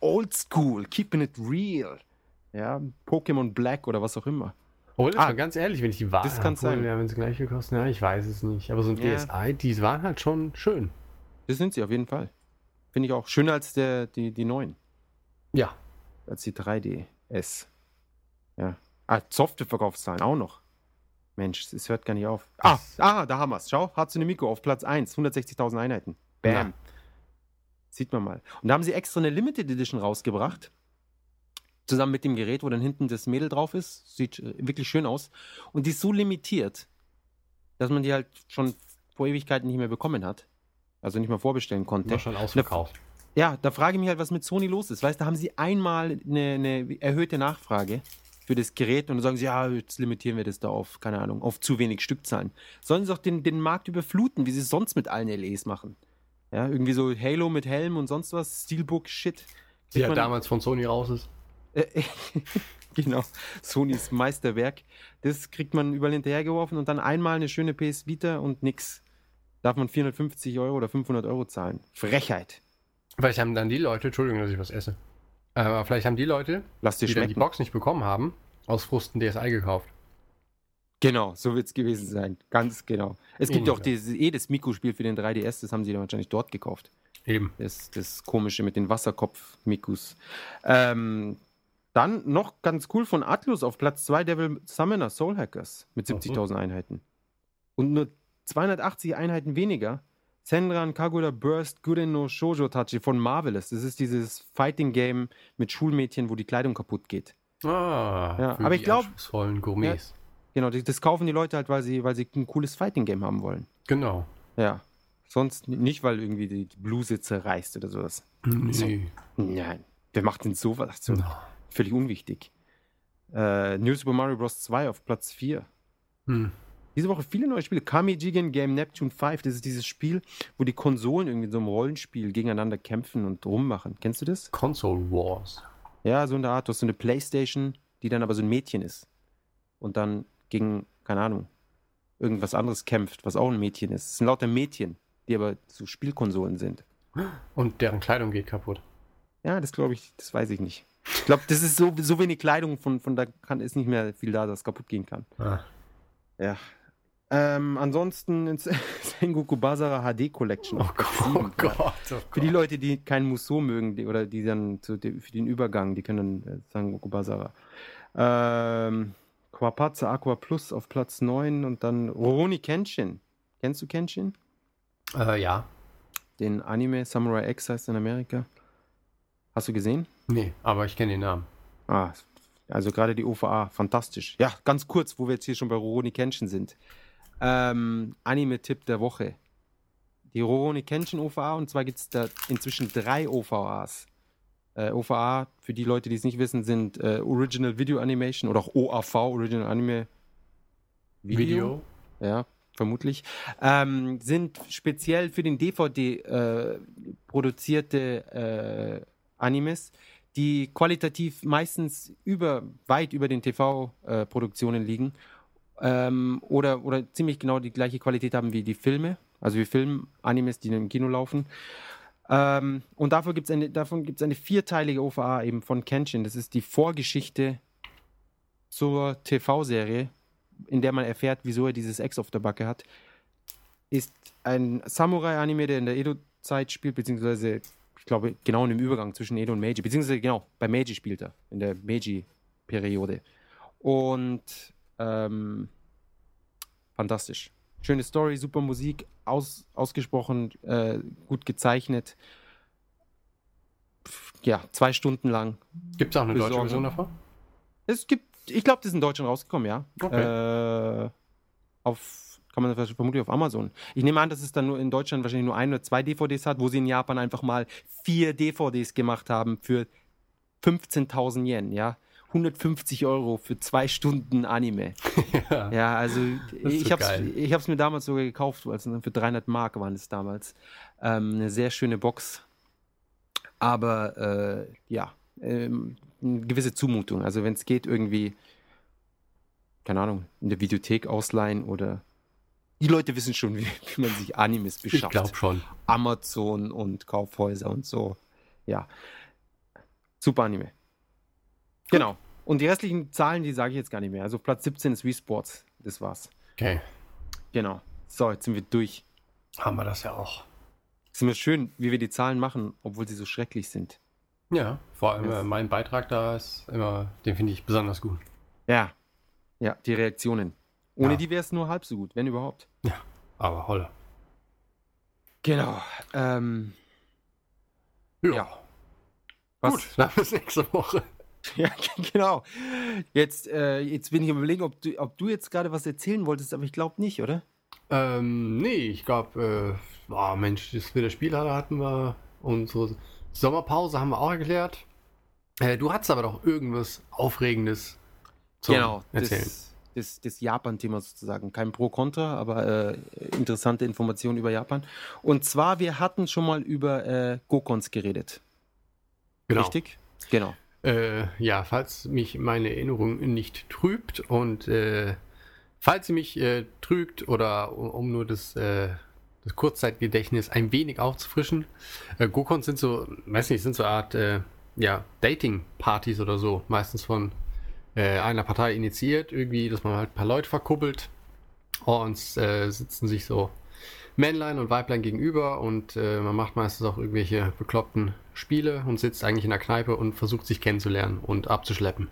Old School, keeping it real. Ja, Pokémon Black oder was auch immer. Oh, das Ah, ganz ehrlich, wenn ich die Waren das kann sein. Ja, wenn sie gleich viel kosten, ja, ich weiß es nicht. Aber so ein. DSi, die waren halt schon schön. Das sind sie auf jeden Fall. Finde ich auch schöner als der, die, die neuen, Ja. als die 3DS. Ja. Ah, Softwareverkaufszahlen auch noch. Mensch, es hört gar nicht auf. Ah, ah da haben wir es. Schau, Hatsune Miku auf Platz 1, 160.000 Einheiten. Bam. Ja. Sieht man mal. Und da haben sie extra eine Limited Edition rausgebracht. Zusammen mit dem Gerät, wo dann hinten das Mädel drauf ist. Sieht äh, wirklich schön aus. Und die ist so limitiert, dass man die halt schon vor Ewigkeiten nicht mehr bekommen hat. Also nicht mehr vorbestellen konnte. War schon ausverkauft. Ja, da frage ich mich halt, was mit Sony los ist. Weißt du, da haben sie einmal eine, eine erhöhte Nachfrage für das Gerät und dann sagen sie, ja, jetzt limitieren wir das da auf, keine Ahnung, auf zu wenig Stückzahlen. Sollen sie doch den, den Markt überfluten, wie sie es sonst mit allen LEs machen. Ja, irgendwie so Halo mit Helm und sonst was, Steelbook, Shit. Die ja damals von Sony raus ist. Äh, genau, Sonys Meisterwerk. Das kriegt man überall hinterhergeworfen und dann einmal eine schöne PS Vita und nix. Darf man 450 Euro oder 500 Euro zahlen. Frechheit. Vielleicht haben dann die Leute, Entschuldigung, dass ich was esse, aber vielleicht haben die Leute, Lass dir die dann die schmecken. Box nicht bekommen haben, aus Frust ein DSi gekauft. Genau, so wird es gewesen sein. Ganz genau. Es gibt auch dieses, eh das Miku-Spiel für den 3DS, das haben sie dann wahrscheinlich dort gekauft. Eben. Das, das komische mit den Wasserkopf-Mikus. Ähm, dann noch ganz cool von Atlus auf Platz 2 Devil Summoner Soul Hackers mit 70.000 Einheiten. Und nur 280 Einheiten weniger. Senran Kagura Burst Guren no Shoujo Tachi von Marvelous. Das ist dieses Fighting Game mit Schulmädchen, wo die Kleidung kaputt geht. Ah, Ja, aber ich die glaub- anspruchsvollen Gourmets. Genau, die- das kaufen die Leute halt, weil sie, weil sie ein cooles Fighting Game haben wollen. Genau. Ja. Sonst nicht, weil irgendwie die Bluse zerreißt oder sowas. Nee. Nein. Wer macht denn sowas? So Na. völlig unwichtig. Äh, New Super Mario Bros. 2 auf Platz 4. Hm. Diese Woche viele neue Spiele. Kami Jigen Game Neptune 5. Das ist dieses Spiel, wo die Konsolen irgendwie in so einem Rollenspiel gegeneinander kämpfen und rummachen. Kennst du das? Console Wars. Ja, so in der Art. Du hast so eine Playstation, die dann aber so ein Mädchen ist. Und dann gegen, keine Ahnung, irgendwas anderes kämpft, was auch ein Mädchen ist. Es sind lauter Mädchen, die aber so Spielkonsolen sind. Und deren Kleidung geht kaputt. Ja, das glaube ich, das weiß ich nicht. Ich glaube, das ist so, so wenig Kleidung, von, von da kann, ist nicht mehr viel da, das kaputt gehen kann. Ah. Ja. Ähm, ansonsten ins Sengoku Basara HD Collection. Oh auf Platz Gott, oh Gott. Oh Für die. Leute, die keinen Musou mögen, die, oder die dann zu, die, für den Übergang, die können dann äh, Sengoku Basara. Ähm, Quapazza Aqua Plus auf Platz 9 und dann Roroni Kenshin. Kennst du Kenshin? Äh, ja. Den Anime Samurai X heißt in Amerika. Hast du gesehen? Nee, aber ich kenne den Namen. Ah, also gerade die OVA, fantastisch. Ja, ganz kurz, wo wir jetzt hier schon bei Rurouni Kenshin sind. Ähm, Anime-Tipp der Woche. Die Rurouni Kenshin OVA und zwar gibt es da inzwischen drei OVAs. Äh, OVA, für die Leute, die es nicht wissen, sind äh, Original Video Animation oder auch OAV, Original Anime Video. ja, vermutlich, ähm, sind speziell für den DVD äh, produzierte äh, Animes, die qualitativ meistens über, weit über den TV-Produktionen liegen ähm, oder, oder ziemlich genau die gleiche Qualität haben wie die Filme, also wie Film-Animes, die im Kino laufen. Ähm, und dafür gibt's eine, davon gibt es eine vierteilige OVA eben von Kenshin. Das ist die Vorgeschichte zur TV-Serie, in der man erfährt, wieso er dieses Ex auf der Backe hat. Ist ein Samurai-Anime, der in der Edo-Zeit spielt, beziehungsweise, ich glaube, genau in dem Übergang zwischen Edo und Meiji, beziehungsweise genau, bei Meiji spielt er, in der Meiji-Periode. Und ähm, fantastisch. Schöne Story, super Musik, aus, ausgesprochen äh, gut gezeichnet. Pff, Ja, zwei Stunden lang. Gibt es auch eine deutsche Besorgen. Version davon? Es gibt, ich glaube, das ist in Deutschland rausgekommen, ja. Okay. Äh, auf, kann man das vermutlich auf Amazon. Ich nehme an, dass es dann nur in Deutschland wahrscheinlich nur ein oder zwei DVDs hat, wo sie in Japan einfach mal vier DVDs gemacht haben für 15.000 Yen, ja. 150 Euro für zwei Stunden Anime. ja. Ja, also ich so habe es ich mir damals sogar gekauft, also für 300 Mark waren es damals. Ähm, eine sehr schöne Box. Aber äh, ja, ähm, eine gewisse Zumutung. Also wenn es geht, irgendwie, keine Ahnung, in der Videothek ausleihen oder die Leute wissen schon, wie, wie man sich Animes Ich beschafft. glaube schon. Amazon und Kaufhäuser und so. Ja. Super Anime. Genau. Und die restlichen Zahlen, die sage ich jetzt gar nicht mehr. Also Platz 17 ist Wii Sports. Das war's. Okay. Genau. So, jetzt sind wir durch. Haben wir das ja auch. Es ist immer schön, wie wir die Zahlen machen, obwohl sie so schrecklich sind. Ja, vor allem Ja. äh, mein Beitrag da ist immer, den finde ich besonders gut. Ja. Ja, die Reaktionen. Ohne Ja. die wäre es nur halb so gut, wenn überhaupt. Aber holle. Genau. Ähm, Ja. Ja. was, Gut, dann bis nächste Woche. Ja, genau. Jetzt, äh, jetzt bin ich am überlegen, ob du, ob du jetzt gerade was erzählen wolltest, aber ich glaube nicht, oder? Ähm, nee, ich glaube, äh, oh Mensch, das mit der Spielhalle hatten wir. Unsere Sommerpause haben wir auch erklärt. Äh, du hattest aber doch irgendwas Aufregendes zum genau, Erzählen. das, das, das Japan-Thema sozusagen. Kein Pro-Contra, aber äh, interessante Informationen über Japan. Und zwar, wir hatten schon mal über äh, Gokons geredet. genau. Richtig? Genau. Äh, ja, falls mich meine Erinnerung nicht trübt und äh, falls sie mich äh, trügt oder um, nur das, äh, das Kurzzeitgedächtnis ein wenig aufzufrischen, äh, Gokons sind so, weiß nicht, sind so eine Art äh, ja, Dating-Partys oder so, meistens von äh, einer Partei initiiert, irgendwie, dass man halt ein paar Leute verkuppelt und sitzen sich so Männlein und Weiblein gegenüber und äh, man macht meistens auch irgendwelche bekloppten Spiele und sitzt eigentlich in der Kneipe und versucht sich kennenzulernen und abzuschleppen.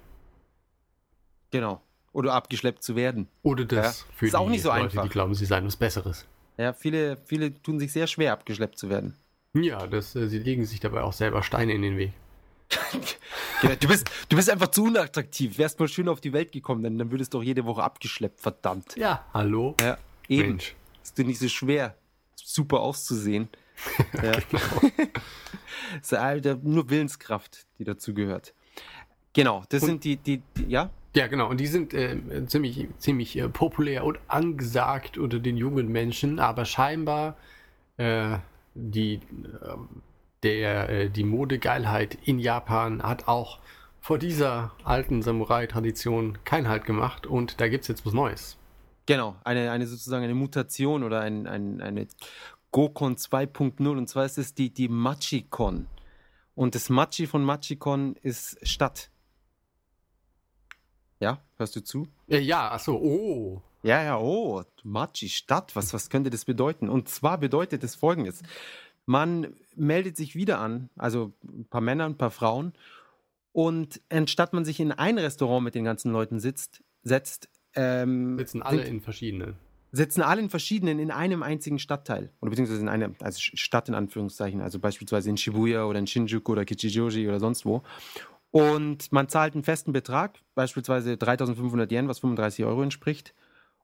Genau. Oder abgeschleppt zu werden. Oder das Ja, für ist auch die nicht so Leute, einfach. die glauben, sie seien was Besseres. Ja, viele, viele tun sich sehr schwer, abgeschleppt zu werden. Ja, das, äh, sie legen sich dabei auch selber Steine in den Weg. Ja, du, bist, du bist einfach zu unattraktiv. Wärst mal schön auf die Welt gekommen, dann, dann würdest du doch jede Woche abgeschleppt, verdammt. Ja, hallo? Ja, eben. Mensch. Ist dir nicht so schwer, super auszusehen. Ja. ist halt nur Willenskraft, die dazu gehört. Genau, das Und- sind die, die, die, ja? Ja, genau. Und die sind äh, ziemlich, ziemlich äh, populär und angesagt unter den jungen Menschen, aber scheinbar äh, die, ähm, der, äh, die Modegeilheit in Japan hat auch vor dieser alten Samurai-Tradition keinen Halt gemacht und da gibt es jetzt was Neues. Genau, eine, eine sozusagen eine Mutation oder ein, ein, eine Gokon 2.0 und zwar ist es die, die Machikon. Und das Machi von Machikon ist Stadt. Ja, hörst du zu? Ja, achso, oh. Ja, ja, oh, Machi, Stadt, was, was könnte das bedeuten? Und zwar bedeutet es folgendes. Man meldet sich wieder an, also ein paar Männer, ein paar Frauen, und anstatt man sich in ein Restaurant mit den ganzen Leuten sitzt, setzt, ähm, Sitzen alle sind- in verschiedenen. sitzen alle in verschiedenen, in einem einzigen Stadtteil. Oder beziehungsweise in einer, also Stadt in Anführungszeichen, also beispielsweise in Shibuya oder in Shinjuku oder Kichijoji oder sonst wo. Und man zahlt einen festen Betrag, beispielsweise 3500 Yen, was 35 Euro entspricht,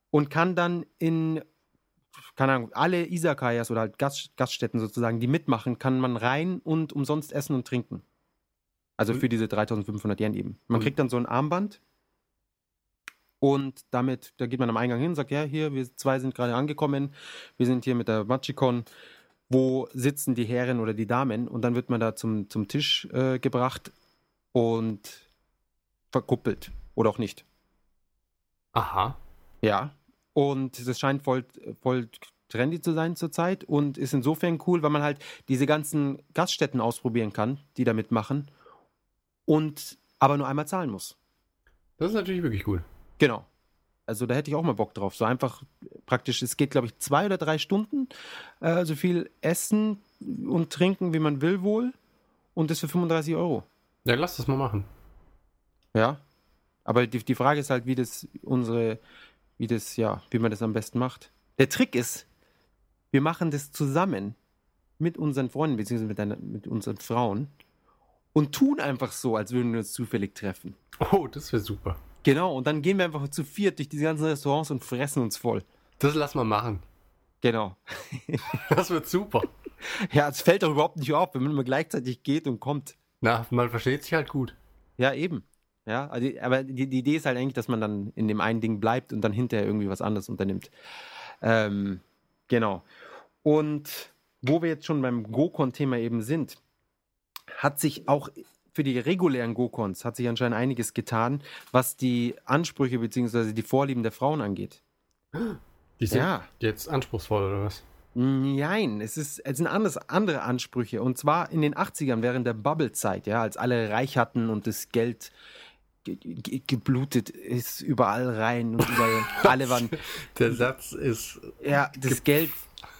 und kann dann in, keine Ahnung, alle Isakayas oder halt Gast, Gaststätten sozusagen, die mitmachen, kann man rein und umsonst essen und trinken. Also für diese 3500 Yen eben. Man Und- kriegt dann so ein Armband und damit, da geht man am Eingang hin, sagt, ja, hier, wir zwei sind gerade angekommen, wir sind hier mit der Machikon, wo sitzen die Herren oder die Damen? Und dann wird man da zum, zum Tisch äh, gebracht und verkuppelt. Oder auch nicht. Aha. Ja. Und das scheint voll, voll trendy zu sein zurzeit und ist insofern cool, weil man halt diese ganzen Gaststätten ausprobieren kann, die da mitmachen und aber nur einmal zahlen muss. Das ist natürlich wirklich gut. Genau. Also da hätte ich auch mal Bock drauf. So einfach praktisch, es geht, glaube ich, zwei oder drei Stunden. Äh, so viel essen und trinken, wie man will wohl. Und das für 35 Euro. Ja, lass das mal machen. Ja. Aber die, die Frage ist halt, wie das unsere, wie das, ja, wie man das am besten macht. Der Trick ist, wir machen das zusammen mit unseren Freunden, beziehungsweise mit, einer, mit unseren Frauen und tun einfach so, als würden wir uns zufällig treffen. Oh, das wäre super. Genau, und dann gehen wir einfach zu viert durch diese ganzen Restaurants und fressen uns voll. Das lass mal machen. Genau. Das wird super. Ja, es fällt doch überhaupt nicht auf, wenn man immer gleichzeitig geht und kommt. Na, man versteht sich halt gut. Ja, eben. Ja, also, aber die, die Idee ist halt eigentlich, dass man dann in dem einen Ding bleibt und dann hinterher irgendwie was anderes unternimmt. Ähm, genau. Und wo wir jetzt schon beim Gokon-Thema eben sind, hat sich auch für die regulären Gokons hat sich anscheinend einiges getan, was die Ansprüche bzw. die Vorlieben der Frauen angeht. Die sind Ja. jetzt anspruchsvoll, oder was? Nein, es, ist, es sind anders, andere Ansprüche. Und zwar in den 80ern, während der Bubble-Zeit, ja, als alle reich hatten und das Geld ge ge geblutet ist überall rein und überall, alle waren, Der Satz ist. ja, das Geld,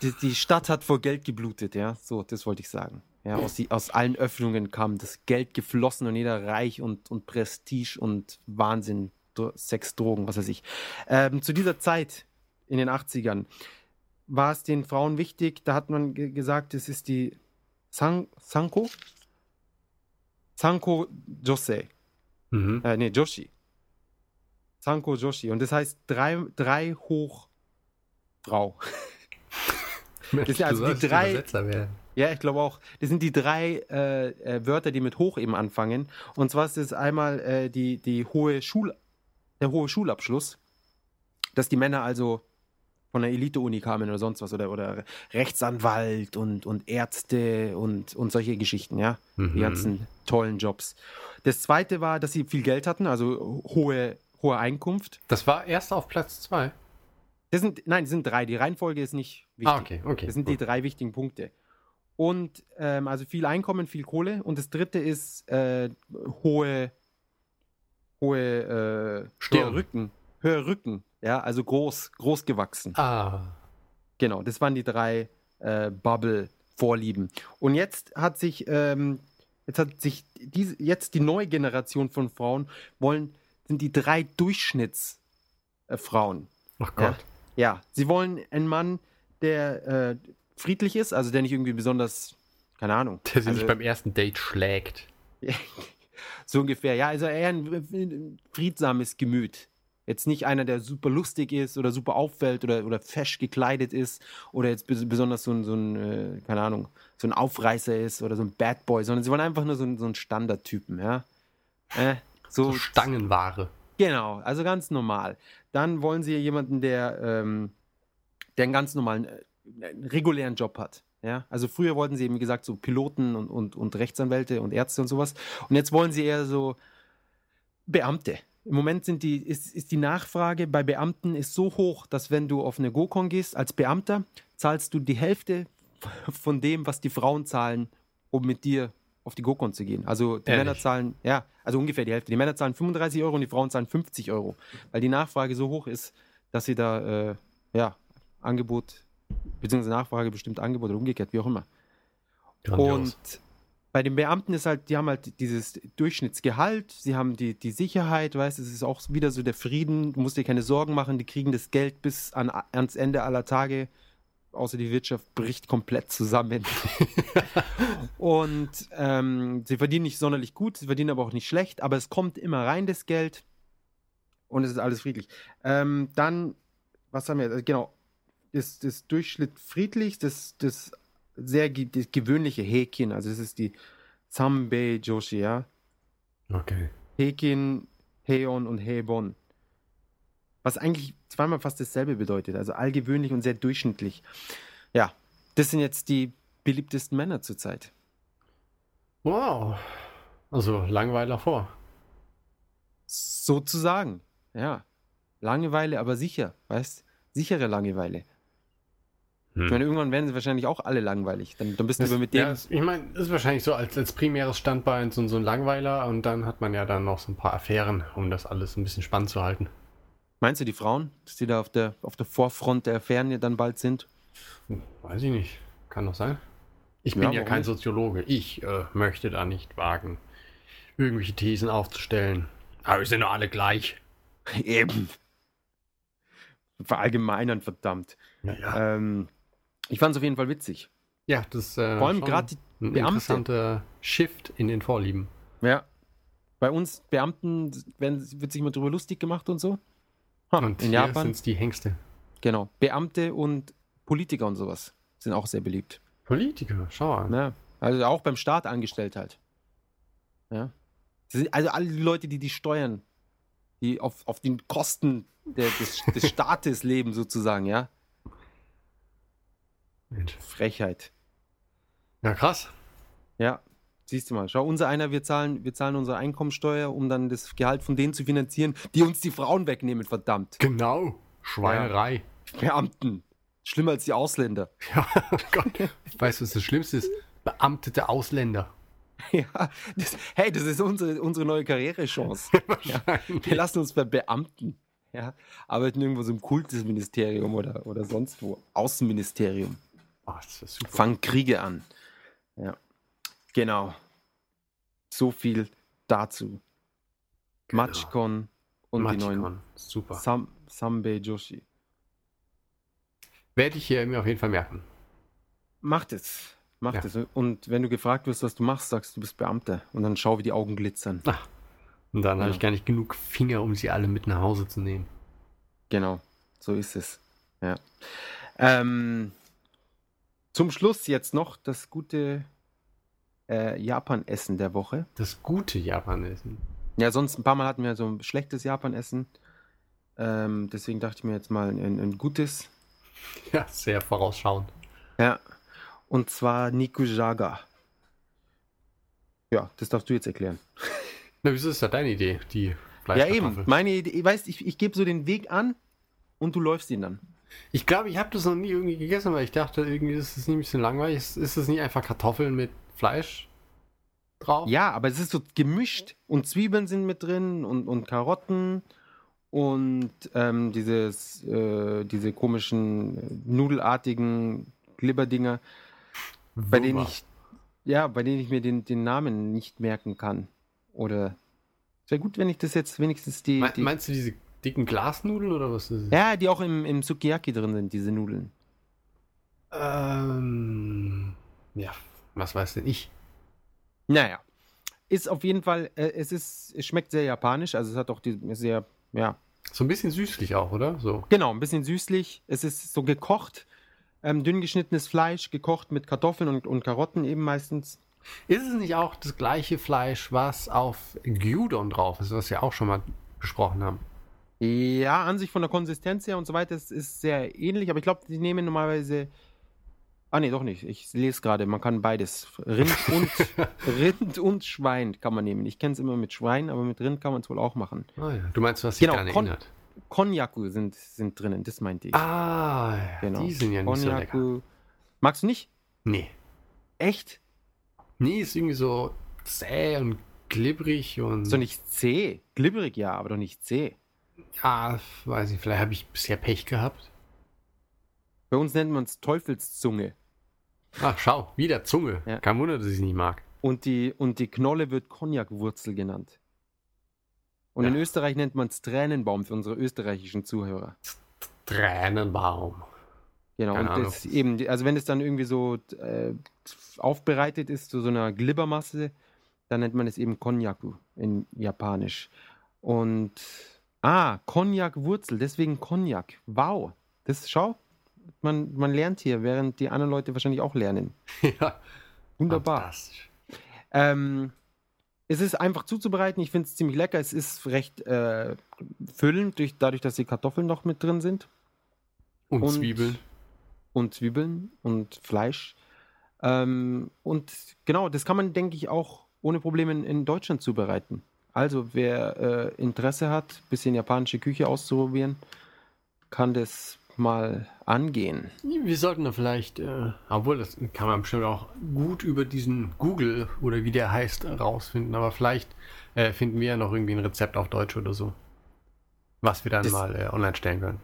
die, die Stadt hat vor Geld geblutet, ja, so, das wollte ich sagen. Ja, aus, die, aus allen Öffnungen kam das Geld geflossen und jeder reich und, und Prestige und Wahnsinn, Sex, Drogen, was weiß ich. Ähm, zu dieser Zeit, in den 80ern, war es den Frauen wichtig, da hat man ge gesagt, es ist die San Sanko? Sanko Jose. Mhm. Äh, nee, Joshi. Sanko Joshi. Und das heißt drei, drei hoch Frau. Mensch, ist ja also die drei-. Ja, ich glaube auch. Das sind die drei äh, äh, Wörter, die mit hoch eben anfangen. Und zwar ist es einmal äh, die, die hohe Schul, der hohe Schulabschluss, dass die Männer also von der Elite-Uni kamen oder sonst was oder, oder Rechtsanwalt und, und Ärzte und, und solche Geschichten, ja. Die Mhm. ganzen tollen Jobs. Das zweite war, dass sie viel Geld hatten, also hohe, hohe Einkunft. Das war erst auf Platz 2. Das sind, nein, das sind drei. Die Reihenfolge ist nicht wichtig. Ah, okay, okay. Das sind die gut. drei wichtigen Punkte. Und ähm, also viel Einkommen, viel Kohle. Und das dritte ist äh, hohe, hohe äh, Stirn. Rücken. Höher Rücken. Ja, also groß, groß gewachsen. Ah, Genau, das waren die drei äh, Bubble-Vorlieben. Und jetzt hat sich, ähm, jetzt hat sich diese, jetzt die neue Generation von Frauen wollen, sind die drei Durchschnittsfrauen. Äh, ach Ja. Gott. Ja, sie wollen einen Mann, der äh, friedlich ist, also der nicht irgendwie besonders, keine Ahnung. Der sich also, nicht beim ersten Date schlägt. so ungefähr, ja, also eher ein friedsames Gemüt. Jetzt nicht einer, der super lustig ist oder super auffällt oder, oder fesch gekleidet ist oder jetzt bes besonders so ein, so ein äh, keine Ahnung, so ein Aufreißer ist oder so ein Bad Boy, sondern sie wollen einfach nur so, ein- so einen Standardtypen, ja. Äh, so, So Stangenware. Genau, also ganz normal. Dann wollen sie jemanden, der, ähm, der einen ganz normalen, äh, einen regulären Job hat. Ja, also früher wollten sie eben, wie gesagt, so Piloten und, und, und Rechtsanwälte und Ärzte und sowas. Und jetzt wollen sie eher so Beamte. Im Moment sind die, ist, ist die Nachfrage bei Beamten ist so hoch, dass wenn du auf eine GoCon gehst als Beamter, zahlst du die Hälfte von dem, was die Frauen zahlen, um mit dir auf die GoCon zu gehen. Also die Ehrlich? Männer zahlen, ja, also ungefähr die Hälfte. Die Männer zahlen 35 Euro und die Frauen zahlen 50 Euro, weil die Nachfrage so hoch ist, dass sie da, äh, ja, Angebot, beziehungsweise Nachfrage bestimmt Angebot oder umgekehrt, wie auch immer. Und bei den Beamten ist halt, die haben halt dieses Durchschnittsgehalt, sie haben die, die Sicherheit, weißt es ist auch wieder so der Frieden, du musst dir keine Sorgen machen, die kriegen das Geld bis an, ans Ende aller Tage, außer die Wirtschaft bricht komplett zusammen. Und ähm, sie verdienen nicht sonderlich gut, sie verdienen aber auch nicht schlecht, aber es kommt immer rein, das Geld. Und es ist alles friedlich. Ähm, dann, was haben wir? Äh, Genau, das, das Durchschnitt friedlich, das, das sehr das gewöhnliche Häkchen, also das ist die Sambei Joshi, ja. Okay. Häkchen, Heon und Hebon. Was eigentlich zweimal fast dasselbe bedeutet, also allgewöhnlich und sehr durchschnittlich. Ja, das sind jetzt die beliebtesten Männer zurzeit. Wow. Also Langweiler vor. Sozusagen, ja. Langeweile, aber sicher, weißt Sichere Langeweile. Ich meine, irgendwann werden sie wahrscheinlich auch alle langweilig. Dann, dann bist du Das, aber mit dem. ja, das, ich meine, das ist wahrscheinlich so als, als primäres Standbein so, so ein Langweiler und dann hat man ja dann noch so ein paar Affären, um das alles ein bisschen spannend zu halten. Meinst du die Frauen, dass die da auf der, auf der Vorfront der Affären dann bald sind? Hm, Weiß ich nicht. Kann doch sein. Ich Ja, bin ja kein nicht? Soziologe. Ich äh, möchte da nicht wagen, irgendwelche Thesen aufzustellen. Aber wir sind doch alle gleich. Eben. Verallgemeinern, verdammt. Naja. Ähm, ich fand es auf jeden Fall witzig. ja, das ist äh, Vor allem gerade die ein Beamte. interessanter Shift in den Vorlieben. Ja. Bei uns Beamten werden, wird sich immer drüber lustig gemacht und so. Ha, Und in Japan, sind es die Hengste. genau. Beamte und Politiker und sowas sind auch sehr beliebt. Politiker, schau an. Ja. Also auch beim Staat angestellt halt. Ja. Also alle die Leute, die die steuern, die auf, auf den Kosten der, des, des Staates leben sozusagen, ja. Mensch. Frechheit. Ja, krass. Ja, siehst du mal. Schau, unser einer, wir zahlen, wir zahlen unsere Einkommensteuer, um dann das Gehalt von denen zu finanzieren, die uns die Frauen wegnehmen, verdammt. Genau. Schweinerei. Beamten. Schlimmer als die Ausländer. Ja, oh Gott. Weißt du, was das Schlimmste ist? Beamtete Ausländer. Ja, das, hey, das ist unsere, unsere neue Karrierechance. Ja, wir lassen uns verbeamten. Ja, arbeiten irgendwo so im Kultusministerium oder, oder sonst wo. Außenministerium. Super. Fangen Kriege an. Ja, genau. So viel dazu. Genau. Machikon und die neuen Machikon. Super. Sam, Sambe Joshi. Werde ich hier mir auf jeden Fall merken. Macht es. Macht Ja. es. Und wenn du gefragt wirst, was du machst, sagst du bist Beamter. Und dann schau, wie die Augen glitzern. Und dann habe Ja. ich gar nicht genug Finger, um sie alle mit nach Hause zu nehmen. Genau, so ist es. Ja. Ähm, zum Schluss jetzt noch das gute äh, Japan-Essen der Woche. Das gute Japanessen. Ja, sonst ein paar Mal hatten wir so ein schlechtes Japan-Essen. Ähm, deswegen dachte ich mir jetzt mal ein, ein gutes. Ja, sehr vorausschauend. Ja. Und zwar Nikujaga. Ja, das darfst du jetzt erklären. Na, wieso ist das deine Idee, die Ja, Fleischkartoffel? eben. Meine Idee, weißt ich, ich gebe so den Weg an und du läufst ihn dann. Ich glaube, ich habe das noch nie irgendwie gegessen, weil ich dachte, irgendwie ist es nicht ein bisschen langweilig. Ist, ist es nicht einfach Kartoffeln mit Fleisch drauf? Ja, aber es ist so gemischt. Und Zwiebeln sind mit drin und, und Karotten und ähm, dieses, äh, diese komischen äh, nudelartigen Glibberdinger, bei denen ich, ja, bei denen ich mir den, den Namen nicht merken kann. Oder es wäre gut, wenn ich das jetzt wenigstens die, Me die meinst du diese dicken Glasnudeln oder was ist es? ja, die auch im, im Sukiyaki drin sind, diese Nudeln. Ähm, ja, was weiß denn ich? Naja, ist auf jeden Fall, äh, es ist, es schmeckt sehr japanisch, also es hat auch die sehr, ja, So ein bisschen süßlich auch, oder? So. Genau, ein bisschen süßlich. Es ist so gekocht, ähm, dünn geschnittenes Fleisch, gekocht mit Kartoffeln und, und Karotten eben meistens. Ist es nicht auch das gleiche Fleisch, was auf Gyudon drauf ist, was wir auch schon mal besprochen haben? Ja, an sich von der Konsistenz her und so weiter, es ist sehr ähnlich, aber ich glaube, die nehmen normalerweise. Ah, nee, doch nicht. Ich lese gerade, man kann beides. Rind und, Rind und Schwein kann man nehmen. Ich kenne es immer mit Schwein, aber mit Rind kann man es wohl auch machen. Ah, ja. Du meinst, was sich Genau, daran erinnert? Konjaku sind, sind drinnen, das meinte ich. Ah, genau. die sind ja nicht so lecker. Konjaku. Magst du nicht? Nee. Echt? Nee, ist irgendwie so zäh und glibberig und. Ist doch nicht zäh. Glibberig ja, aber doch nicht zäh. Ja, weiß ich, vielleicht habe ich bisher Pech gehabt. Bei uns nennt man es Teufelszunge. Ach, schau, wieder Zunge. Ja. Kein Wunder, dass ich es nicht mag. Und die, und die Knolle wird Cognac-Wurzel genannt. Und in Ja. Österreich nennt man es Tränenbaum für unsere österreichischen Zuhörer. Tränenbaum. Genau. Keine und das eben, also wenn es dann irgendwie so äh, aufbereitet ist zu so einer Glibbermasse, dann nennt man es eben Konjaku in Japanisch. Und ah, Cognac-Wurzel, deswegen Cognac. Wow. Das schau, man, man lernt hier, während die anderen Leute wahrscheinlich auch lernen. ja. Wunderbar. Fantastisch. Ähm, es ist einfach zuzubereiten. Ich finde es ziemlich lecker. Es ist recht äh, füllend, durch, dadurch, dass die Kartoffeln noch mit drin sind. Und, Und- Zwiebeln. Und Zwiebeln und Fleisch. Ähm, und genau, das kann man, denke ich, auch ohne Probleme in, in Deutschland zubereiten. Also, wer äh, Interesse hat, ein bisschen japanische Küche auszuprobieren, kann das mal angehen. Wir sollten da vielleicht, äh, obwohl das kann man bestimmt auch gut über diesen Google oder wie der heißt rausfinden, aber vielleicht äh, finden wir ja noch irgendwie ein Rezept auf Deutsch oder so, was wir dann Das- mal äh, online stellen können.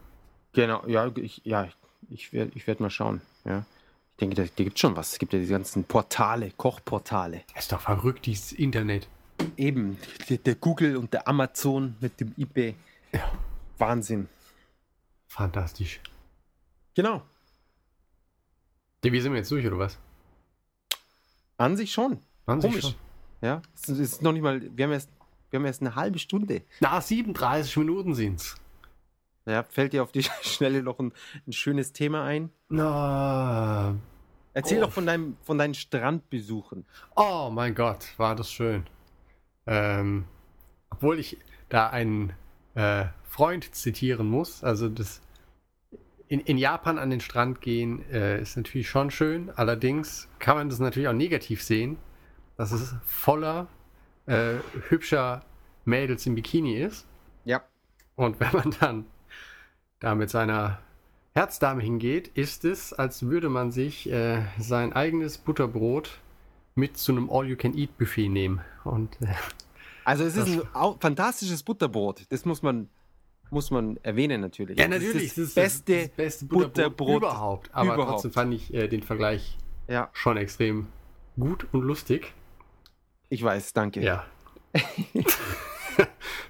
Genau, ja, ich, ja, ich werde ich werd mal schauen. Ja. Ich denke, da, da gibt es schon was. Es gibt ja die ganzen Portale, Kochportale. Das ist doch verrückt, dieses Internet. Eben, der, Google und der Amazon mit dem eBay. Ja. Wahnsinn. Fantastisch. Genau. Ja, wie sind wir jetzt durch, oder was? An sich schon. Waren Sie Komisch. schon? Ja. Es ist- es ist noch nicht mal, wir haben erst, wir haben erst eine halbe Stunde. Na, 37 Minuten sind's. Ja, fällt dir auf die Schnelle noch ein, ein schönes Thema ein? Na, Erzähl Oh. doch von, deinem, von deinen Strandbesuchen. oh mein Gott, war das schön. Ähm, obwohl ich da einen äh, Freund zitieren muss, also das in, in Japan an den Strand gehen äh, ist natürlich schon schön, allerdings kann man das natürlich auch negativ sehen, dass es voller äh, hübscher Mädels im Bikini ist. Ja. Und wenn man dann da mit seiner Herzdame hingeht, ist es, als würde man sich äh, sein eigenes Butterbrot mit zu einem All-You-Can-Eat-Buffet nehmen. Und äh, Also es ist Das- ein fantastisches Butterbrot. Das muss man, muss man erwähnen natürlich. ja, Das natürlich, ist das beste. das beste Butterbrot, Butterbrot überhaupt. Aber überhaupt. trotzdem fand ich äh, den Vergleich Ja, schon extrem gut und lustig. ich weiß, danke. Ja.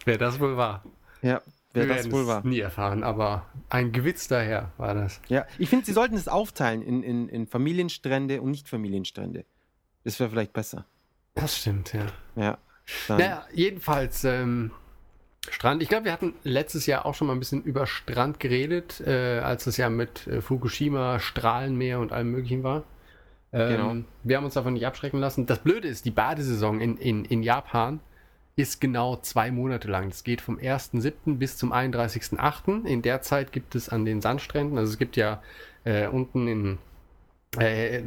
Wer das wohl war. ja wer Wir das wohl war. nie erfahren, aber ein Gewitz daher war das. Ja, ich finde, sie sollten es aufteilen in, in, in Familienstrände und Nicht-Familienstrände. Das wäre vielleicht besser. Das stimmt, ja. Ja. Naja, jedenfalls ähm, Strand. Ich glaube, wir hatten letztes Jahr auch schon mal ein bisschen über Strand geredet, äh, als es ja mit äh, Fukushima, Strahlenmeer und allem Möglichen war. Ähm, Genau. Wir haben uns davon nicht abschrecken lassen. Das Blöde ist, die Badesaison in, in, in Japan ist genau zwei Monate lang. Das geht vom 1.7. bis zum 31.8. In der Zeit gibt es an den Sandstränden, also es gibt ja äh, unten in, äh,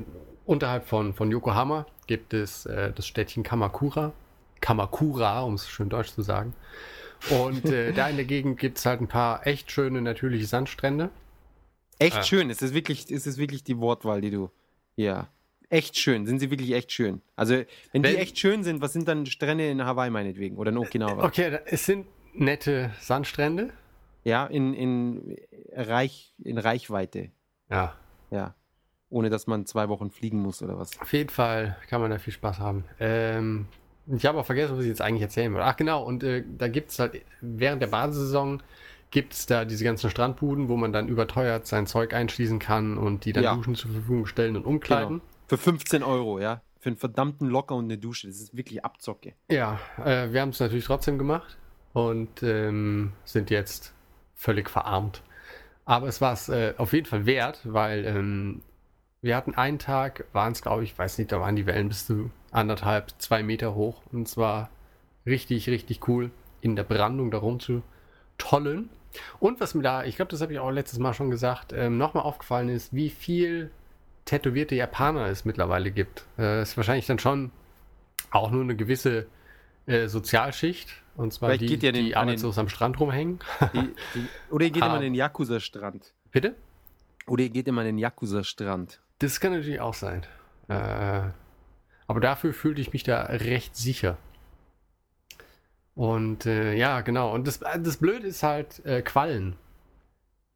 unterhalb von, von Yokohama gibt es äh, das Städtchen Kamakura. Kamakura, um es schön deutsch zu sagen. Und äh, da in der Gegend gibt es halt ein paar echt schöne natürliche Sandstrände. Echt Ah. schön. Es ist wirklich, es ist wirklich die Wortwahl, die du. Ja. Echt schön. Sind sie wirklich echt schön? Also, wenn, die Wenn- echt schön sind, was sind dann Strände in Hawaii meinetwegen? Oder in Okinawa? Okay, da- es sind nette Sandstrände. Ja, in, in, Reich, in Reichweite. Ja, Ja. Ohne dass man zwei Wochen fliegen muss oder was. Auf jeden Fall kann man da viel Spaß haben. Ähm, ich habe auch vergessen, was ich jetzt eigentlich erzählen wollte. Ach genau, und äh, da gibt es halt während der Badesaison gibt es da diese ganzen Strandbuden, wo man dann überteuert sein Zeug einschließen kann und die dann Ja. Duschen zur Verfügung stellen und umkleiden. Für 15 Euro, ja. Für einen verdammten Locker und eine Dusche. Das ist wirklich Abzocke. Ja, äh, wir haben es natürlich trotzdem gemacht und ähm, sind jetzt völlig verarmt. Aber es war es äh, auf jeden Fall wert, weil ähm, wir hatten einen Tag, waren es glaube ich, weiß nicht, da waren die Wellen bis zu anderthalb, zwei Meter hoch und es war richtig, richtig cool, in der Brandung da rumzutollen. Und was mir da, ich glaube, das habe ich auch letztes Mal schon gesagt, ähm, nochmal aufgefallen ist, wie viel tätowierte Japaner es mittlerweile gibt. Äh, ist wahrscheinlich dann schon auch nur eine gewisse äh, Sozialschicht. Und zwar Vielleicht die, geht ihr den- die an den- arbeitslos am Strand rumhängen. Die, die, oder ihr geht immer Ah. an den Yakuza-Strand. Bitte? Oder ihr geht immer an den Yakuza-Strand. Das kann natürlich auch sein. Äh, aber dafür fühlte ich mich da recht sicher. Und äh, ja, genau. Und das, das Blöde ist halt äh, Quallen,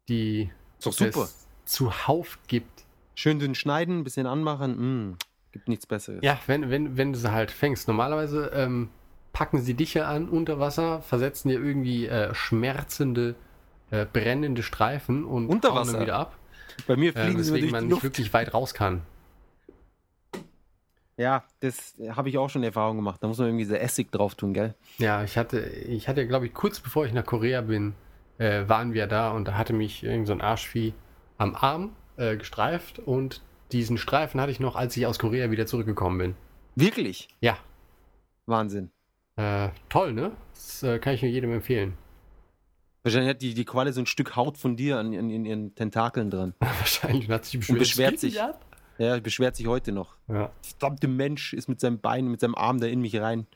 die doch super. es zuhauf gibt. Schön dünn schneiden, ein bisschen anmachen. Mm, gibt nichts Besseres. Ja, wenn, wenn, wenn du sie halt fängst. Normalerweise ähm, packen sie dich ja an unter Wasser, versetzen dir irgendwie äh, schmerzende, äh, brennende Streifen und Unter Wasser? wieder ab. Bei mir Äh, fliegen sie weswegen immer durch man die nicht Luft. wirklich weit raus kann. Ja, das habe ich auch schon Erfahrung gemacht. Da muss man irgendwie so Essig drauf tun, gell? Ja, ich hatte, ich hatte, glaube ich, kurz bevor ich nach Korea bin, äh, waren wir da und da hatte mich irgend so ein Arschvieh am Arm äh, gestreift und diesen Streifen hatte ich noch, als ich aus Korea wieder zurückgekommen bin. Wirklich? Ja, Wahnsinn. äh, toll, ne? Das äh, kann ich nur jedem empfehlen. Wahrscheinlich hat die, die Qualle so ein Stück Haut von dir an, an, in ihren Tentakeln dran. Wahrscheinlich hat sich Und beschwert "Das geht sich. ab." Ja, beschwert sich heute noch. Ja. verdammte Mensch ist mit seinem Bein, mit seinem Arm da in mich rein.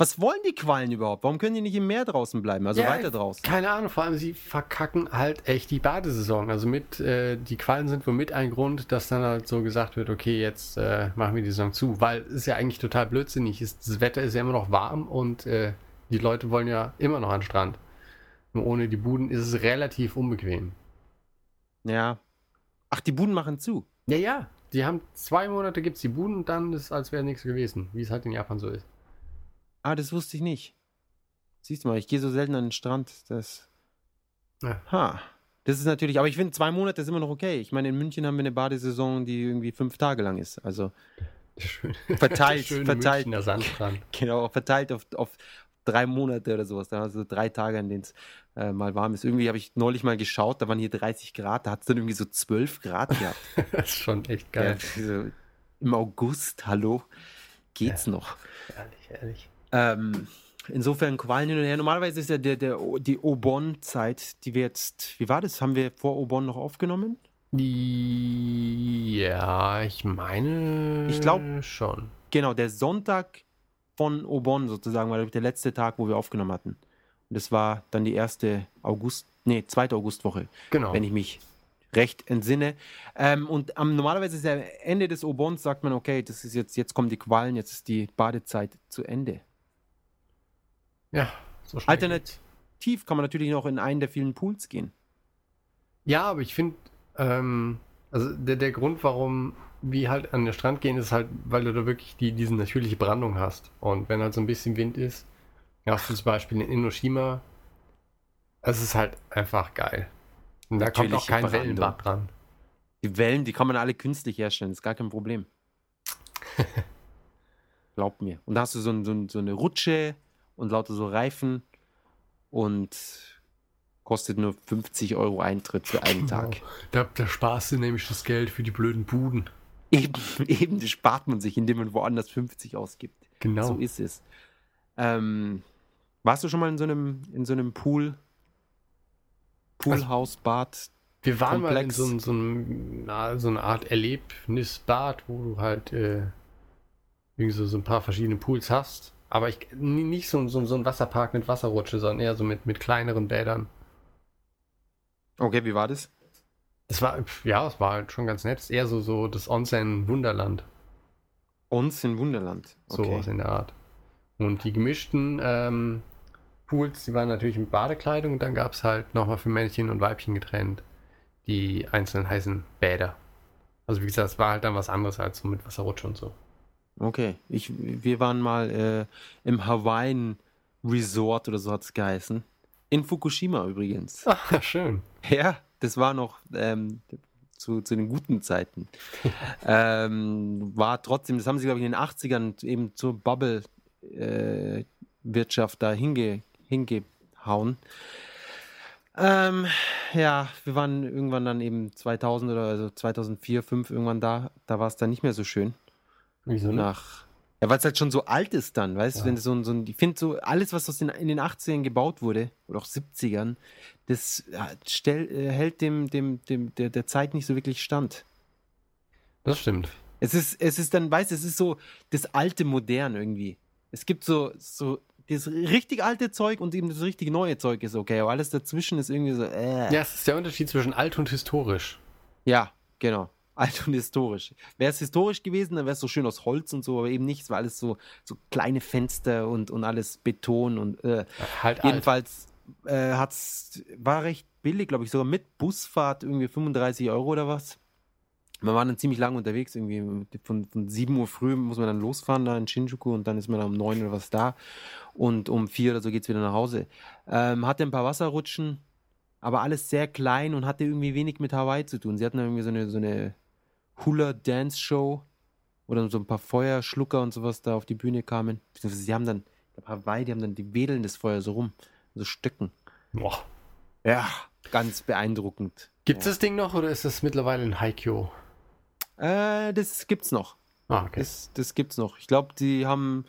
Was wollen die Quallen überhaupt? Warum können die nicht im Meer draußen bleiben? Also Ja, weiter draußen. Keine Ahnung, vor allem sie verkacken halt echt die Badesaison. Also mit, äh, die Qualen sind wohl mit ein Grund, dass dann halt so gesagt wird, okay, jetzt äh, machen wir die Saison zu. Weil es ist ja eigentlich total blödsinnig. Ist, das Wetter ist ja immer noch warm und äh, die Leute wollen ja immer noch an den Strand. Ohne die Buden ist es relativ unbequem. Ja. Ach, die Buden machen zu. Ja, ja. Die haben zwei Monate gibt's die Buden und dann ist es, als wäre nichts gewesen. Wie es halt in Japan so ist. Ah, das wusste ich nicht. Siehst du mal, ich gehe so selten an den Strand. Das. Ja. Ha. Das ist natürlich, aber ich finde, zwei Monate ist immer noch okay. Ich meine, in München haben wir eine Badesaison, die irgendwie fünf Tage lang ist. Also Schön. verteilt, verteilt. Münchner Sandstrand. Genau, verteilt auf, auf drei Monate oder sowas. Da also drei Tage, an denen es äh, mal warm ist. Irgendwie habe ich neulich mal geschaut, da waren hier 30 Grad, da hat es dann irgendwie so 12 Grad gehabt. das ist schon echt ja, geil. so, Im August, hallo, geht's noch. Ehrlich, ehrlich. Ähm, insofern Qualen hin und her. Normalerweise ist ja der, der, die Obon-Zeit, die wir jetzt, wie war das? Haben wir vor Obon noch aufgenommen? Ja, ich meine. Ich glaub- schon. Genau, der Sonntag von Obon sozusagen war der letzte Tag, wo wir aufgenommen hatten. Und das war dann die erste August, nee, zweite Augustwoche. Genau. wenn ich mich recht entsinne. Ähm, und am, normalerweise ist ja am Ende des Obons, sagt man, okay, das ist jetzt, jetzt kommen die Qualen, jetzt ist die Badezeit zu Ende. ja, so schnell Alternat- geht's. Tief kann man natürlich noch in einen der vielen Pools gehen. Ja, aber ich finde, ähm, also der, der Grund, warum wir halt an den Strand gehen, ist halt, weil du da wirklich die, diese natürliche Brandung hast. Und wenn halt so ein bisschen Wind ist, hast du zum Beispiel in Inoshima, es ist halt einfach geil. Und da kommt auch kein Brandung. Wellenbad dran. Die Wellen, die kann man alle künstlich herstellen, ist gar kein Problem. Glaub mir. Und da hast du so, ein, so, ein, so eine Rutsche und lauter so Reifen und kostet nur 50 Euro Eintritt für einen Tag. Da, da sparst du nämlich das Geld für die blöden Buden. Eben, eben, das spart man sich, indem man woanders 50 ausgibt. Genau. So ist es. Ähm, warst du schon mal in so einem, in so einem Pool? Poolhaus, Bad? Wir waren mal in Komplex. so, einem- so, einem, na, so eine Art Erlebnisbad, wo du halt äh, irgendwie so, so ein paar verschiedene Pools hast. Aber ich, nicht so, so, so ein Wasserpark mit Wasserrutsche, sondern eher so mit, mit kleineren Bädern. Okay, wie war das? Das war, ja, es war halt schon ganz nett. Es ist eher so, so das Onsen-Wunderland. Uns in Wunderland. Okay. Sowas in der Art. Und die gemischten ähm, Pools, die waren natürlich mit Badekleidung und dann gab es halt nochmal für Männchen und Weibchen getrennt die einzelnen heißen Bäder. Also wie gesagt, es war halt dann was anderes als so mit Wasserrutsche und so. Okay, ich, wir waren mal äh, im Hawaiian Resort oder so hat es geheißen. In Fukushima übrigens. Ach, schön. Ja, das war noch ähm, zu, zu den guten Zeiten. ähm, war trotzdem, das haben sie, glaube ich, in den 80ern eben zur Bubble-Wirtschaft da hinge, hingehauen. Ähm, ja, wir waren irgendwann dann eben 2000 oder also 2004, 2005 irgendwann da. Da war es dann nicht mehr so schön Wieso nach. Ja, weil es halt schon so alt ist dann, weißt du, Ja. wenn so ein, so ein, ich finde so, alles, was aus den, in den 80ern gebaut wurde, oder auch 70ern, das stell, äh, hält dem, dem, dem, der, der Zeit nicht so wirklich stand. Das stimmt. Es ist, es ist dann, weißt du, es ist so das alte Modern irgendwie. Es gibt so, so das richtig alte Zeug und eben das richtig neue Zeug ist okay, aber alles dazwischen ist irgendwie so, äh. Ja, es ist der Unterschied zwischen alt und historisch. Ja, genau. Alt und historisch. Wäre es historisch gewesen, dann wäre es so schön aus Holz und so, aber eben nicht. Es war alles so, so kleine Fenster und, und alles Beton und äh, Halt alt. jedenfalls äh, hat's, war recht billig, glaube ich, sogar mit Busfahrt irgendwie 35 Euro oder was. Wir waren dann ziemlich lange unterwegs, irgendwie von, von 7 Uhr früh muss man dann losfahren da in Shinjuku und dann ist man dann um 9 oder was da und um 4 oder so geht es wieder nach Hause. Ähm, hatte ein paar Wasserrutschen, aber alles sehr klein und hatte irgendwie wenig mit Hawaii zu tun. Sie hatten irgendwie so eine, so eine Hula-Dance-Show oder so ein paar Feuerschlucker und sowas da auf die Bühne kamen. Beziehungsweise sie haben dann, ich glaube Hawaii, die haben dann, die wedeln das Feuer so rum, so Stöcken. Boah. Ja, ganz beeindruckend. Gibt es ja. das Ding noch oder ist das mittlerweile ein Haikyuu? Äh, das gibt's noch. Ah, okay. Das, das gibt's noch. Ich glaube, die haben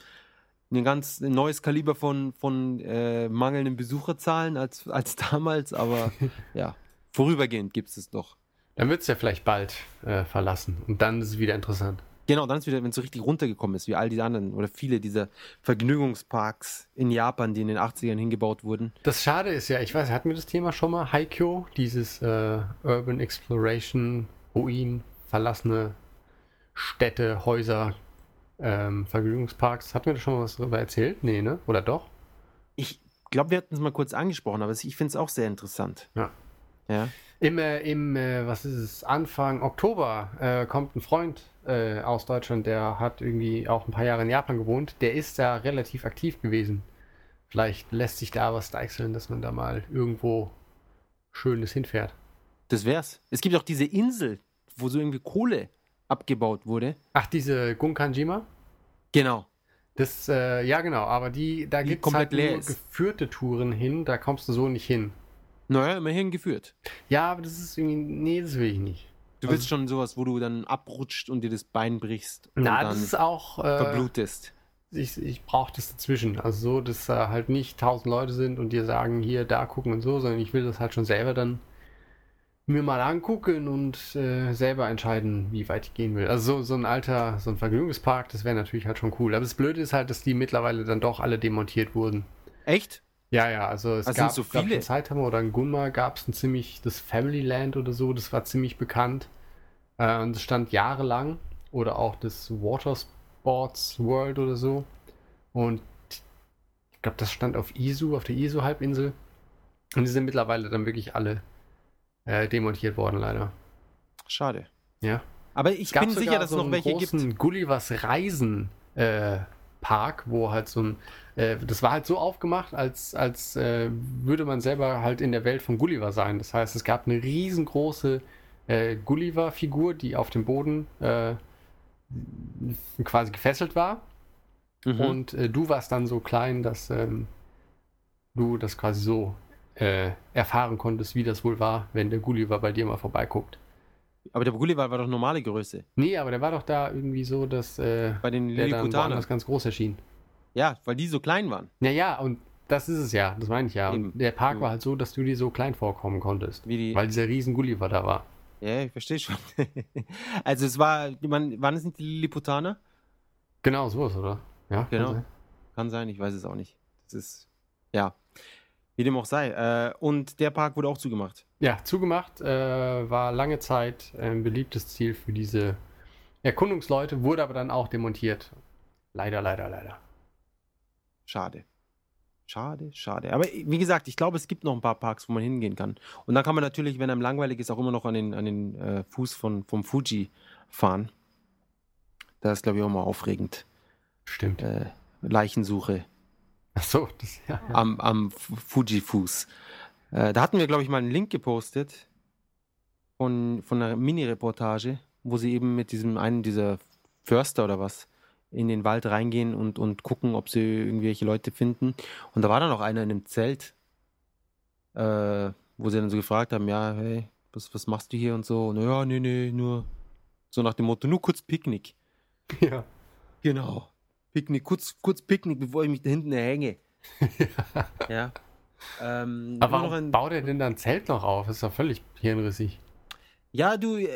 ein ganz ein neues Kaliber von, von äh, mangelnden Besucherzahlen als, als damals, aber ja, vorübergehend gibt es noch. Dann wird es ja vielleicht bald äh, verlassen und dann ist es wieder interessant. Genau, dann ist wieder, wenn es so richtig runtergekommen ist, wie all die anderen oder viele dieser Vergnügungsparks in Japan, die in den 80ern hingebaut wurden. Das Schade ist ja, ich weiß, hatten wir das Thema schon mal? Haikyuu, dieses äh, Urban Exploration, Ruin, verlassene Städte, Häuser, ähm, Vergnügungsparks. Hatten wir da schon mal was darüber erzählt? Nee, ne? Oder doch? Ich glaube, wir hatten es mal kurz angesprochen, aber ich finde es auch sehr interessant. Ja. Ja. Im, äh, im äh, was ist es, Anfang Oktober äh, kommt ein Freund äh, aus Deutschland, der hat irgendwie auch ein paar Jahre in Japan gewohnt. Der ist da relativ aktiv gewesen. Vielleicht lässt sich da was deichseln, dass man da mal irgendwo Schönes hinfährt. Das wär's. Es gibt auch diese Insel, wo so irgendwie Kohle abgebaut wurde. Ach, diese Gunkanjima? Genau. Das, äh, ja genau, aber die, da gibt es halt leer geführte Touren hin, da kommst du so nicht hin. Naja, immerhin geführt. Ja, aber das ist irgendwie, nee, das will ich nicht. Du Also- willst schon sowas, wo du dann abrutscht und dir das Bein brichst und Na, dann das ist auch, äh, verblutest. ich, ich brauche das dazwischen. Also so, dass da halt nicht tausend Leute sind und dir sagen, hier, da gucken und so, sondern ich will das halt schon selber dann mir mal angucken und äh, selber entscheiden, wie weit ich gehen will. Also so, so ein alter, so ein Vergnügungspark, das wäre natürlich halt schon cool. Aber das Blöde ist halt, dass die mittlerweile dann doch alle demontiert wurden. Echt? Ja, ja, also es Also gab so viele? in Saitama oder in Gunma gab es ein ziemlich, das Family Land oder so, das war ziemlich bekannt. Äh, und es stand jahrelang. Oder auch das Water Sports World oder so. Und ich glaube, das stand auf Isu, auf der Isu-Halbinsel. Und die sind mittlerweile dann wirklich alle äh, demontiert worden, leider. Schade. Ja. Aber ich Es bin sicher, dass es so noch einen welche gibt. Gullivers Reisen äh, Park, wo halt so ein, äh, das war halt so aufgemacht, als, als äh, würde man selber halt in der Welt von Gulliver sein. Das heißt, es gab eine riesengroße äh, Gulliver-Figur, die auf dem Boden äh, quasi gefesselt war. Mhm. Und äh, du warst dann so klein, dass ähm, du das quasi so äh, erfahren konntest, wie das wohl war, wenn der Gulliver bei dir mal vorbeiguckt. Aber der Gulliver war doch normale Größe. Nee, aber der war doch da irgendwie so, dass äh, Bei den der dann Lilliputanern. woanders ganz groß erschien. Ja, weil die so klein waren. Ja, ja, und das ist es ja, das meine ich ja. Und der Park Ja. war halt so, dass du dir so klein vorkommen konntest. Wie die, Weil dieser riesen Gulliver da war. ja, ich verstehe schon. also es war, man, waren es nicht die Lilliputaner? Genau, so ist, oder? Ja, kann Genau. sein. Kann sein, ich weiß es auch nicht. Das ist, ja, wie dem auch sei. Äh, und der Park wurde auch zugemacht. Ja, zugemacht, äh, war lange Zeit ein beliebtes Ziel für diese Erkundungsleute, wurde aber dann auch demontiert. Leider, leider, leider. Schade. Schade, schade. Aber wie gesagt, ich glaube, es gibt noch ein paar Parks, wo man hingehen kann. Und dann kann man natürlich, wenn einem langweilig ist, auch immer noch an den, an den äh, Fuß von, vom Fuji fahren. Das ist, glaube ich, auch mal aufregend. Stimmt. Äh, Leichensuche Ach so, das, ja, am, am Fuji-Fuß. Äh, da hatten wir, glaube ich, mal einen Link gepostet von, von einer Mini-Reportage, wo sie eben mit diesem einen dieser Förster oder was in den Wald reingehen und, und gucken, ob sie irgendwelche Leute finden. Und da war dann auch einer in einem Zelt, äh, wo sie dann so gefragt haben, ja, hey, was, was machst du hier und so? Und ja, nee, nee, nur so nach dem Motto, nur kurz Picknick. ja. Genau. Picknick, kurz, kurz Picknick, bevor ich mich da hinten erhänge. ja. Ähm, Aber warum ein- baut er denn dann Zelt noch auf? Das ist doch völlig hirnrissig. Ja, du, äh,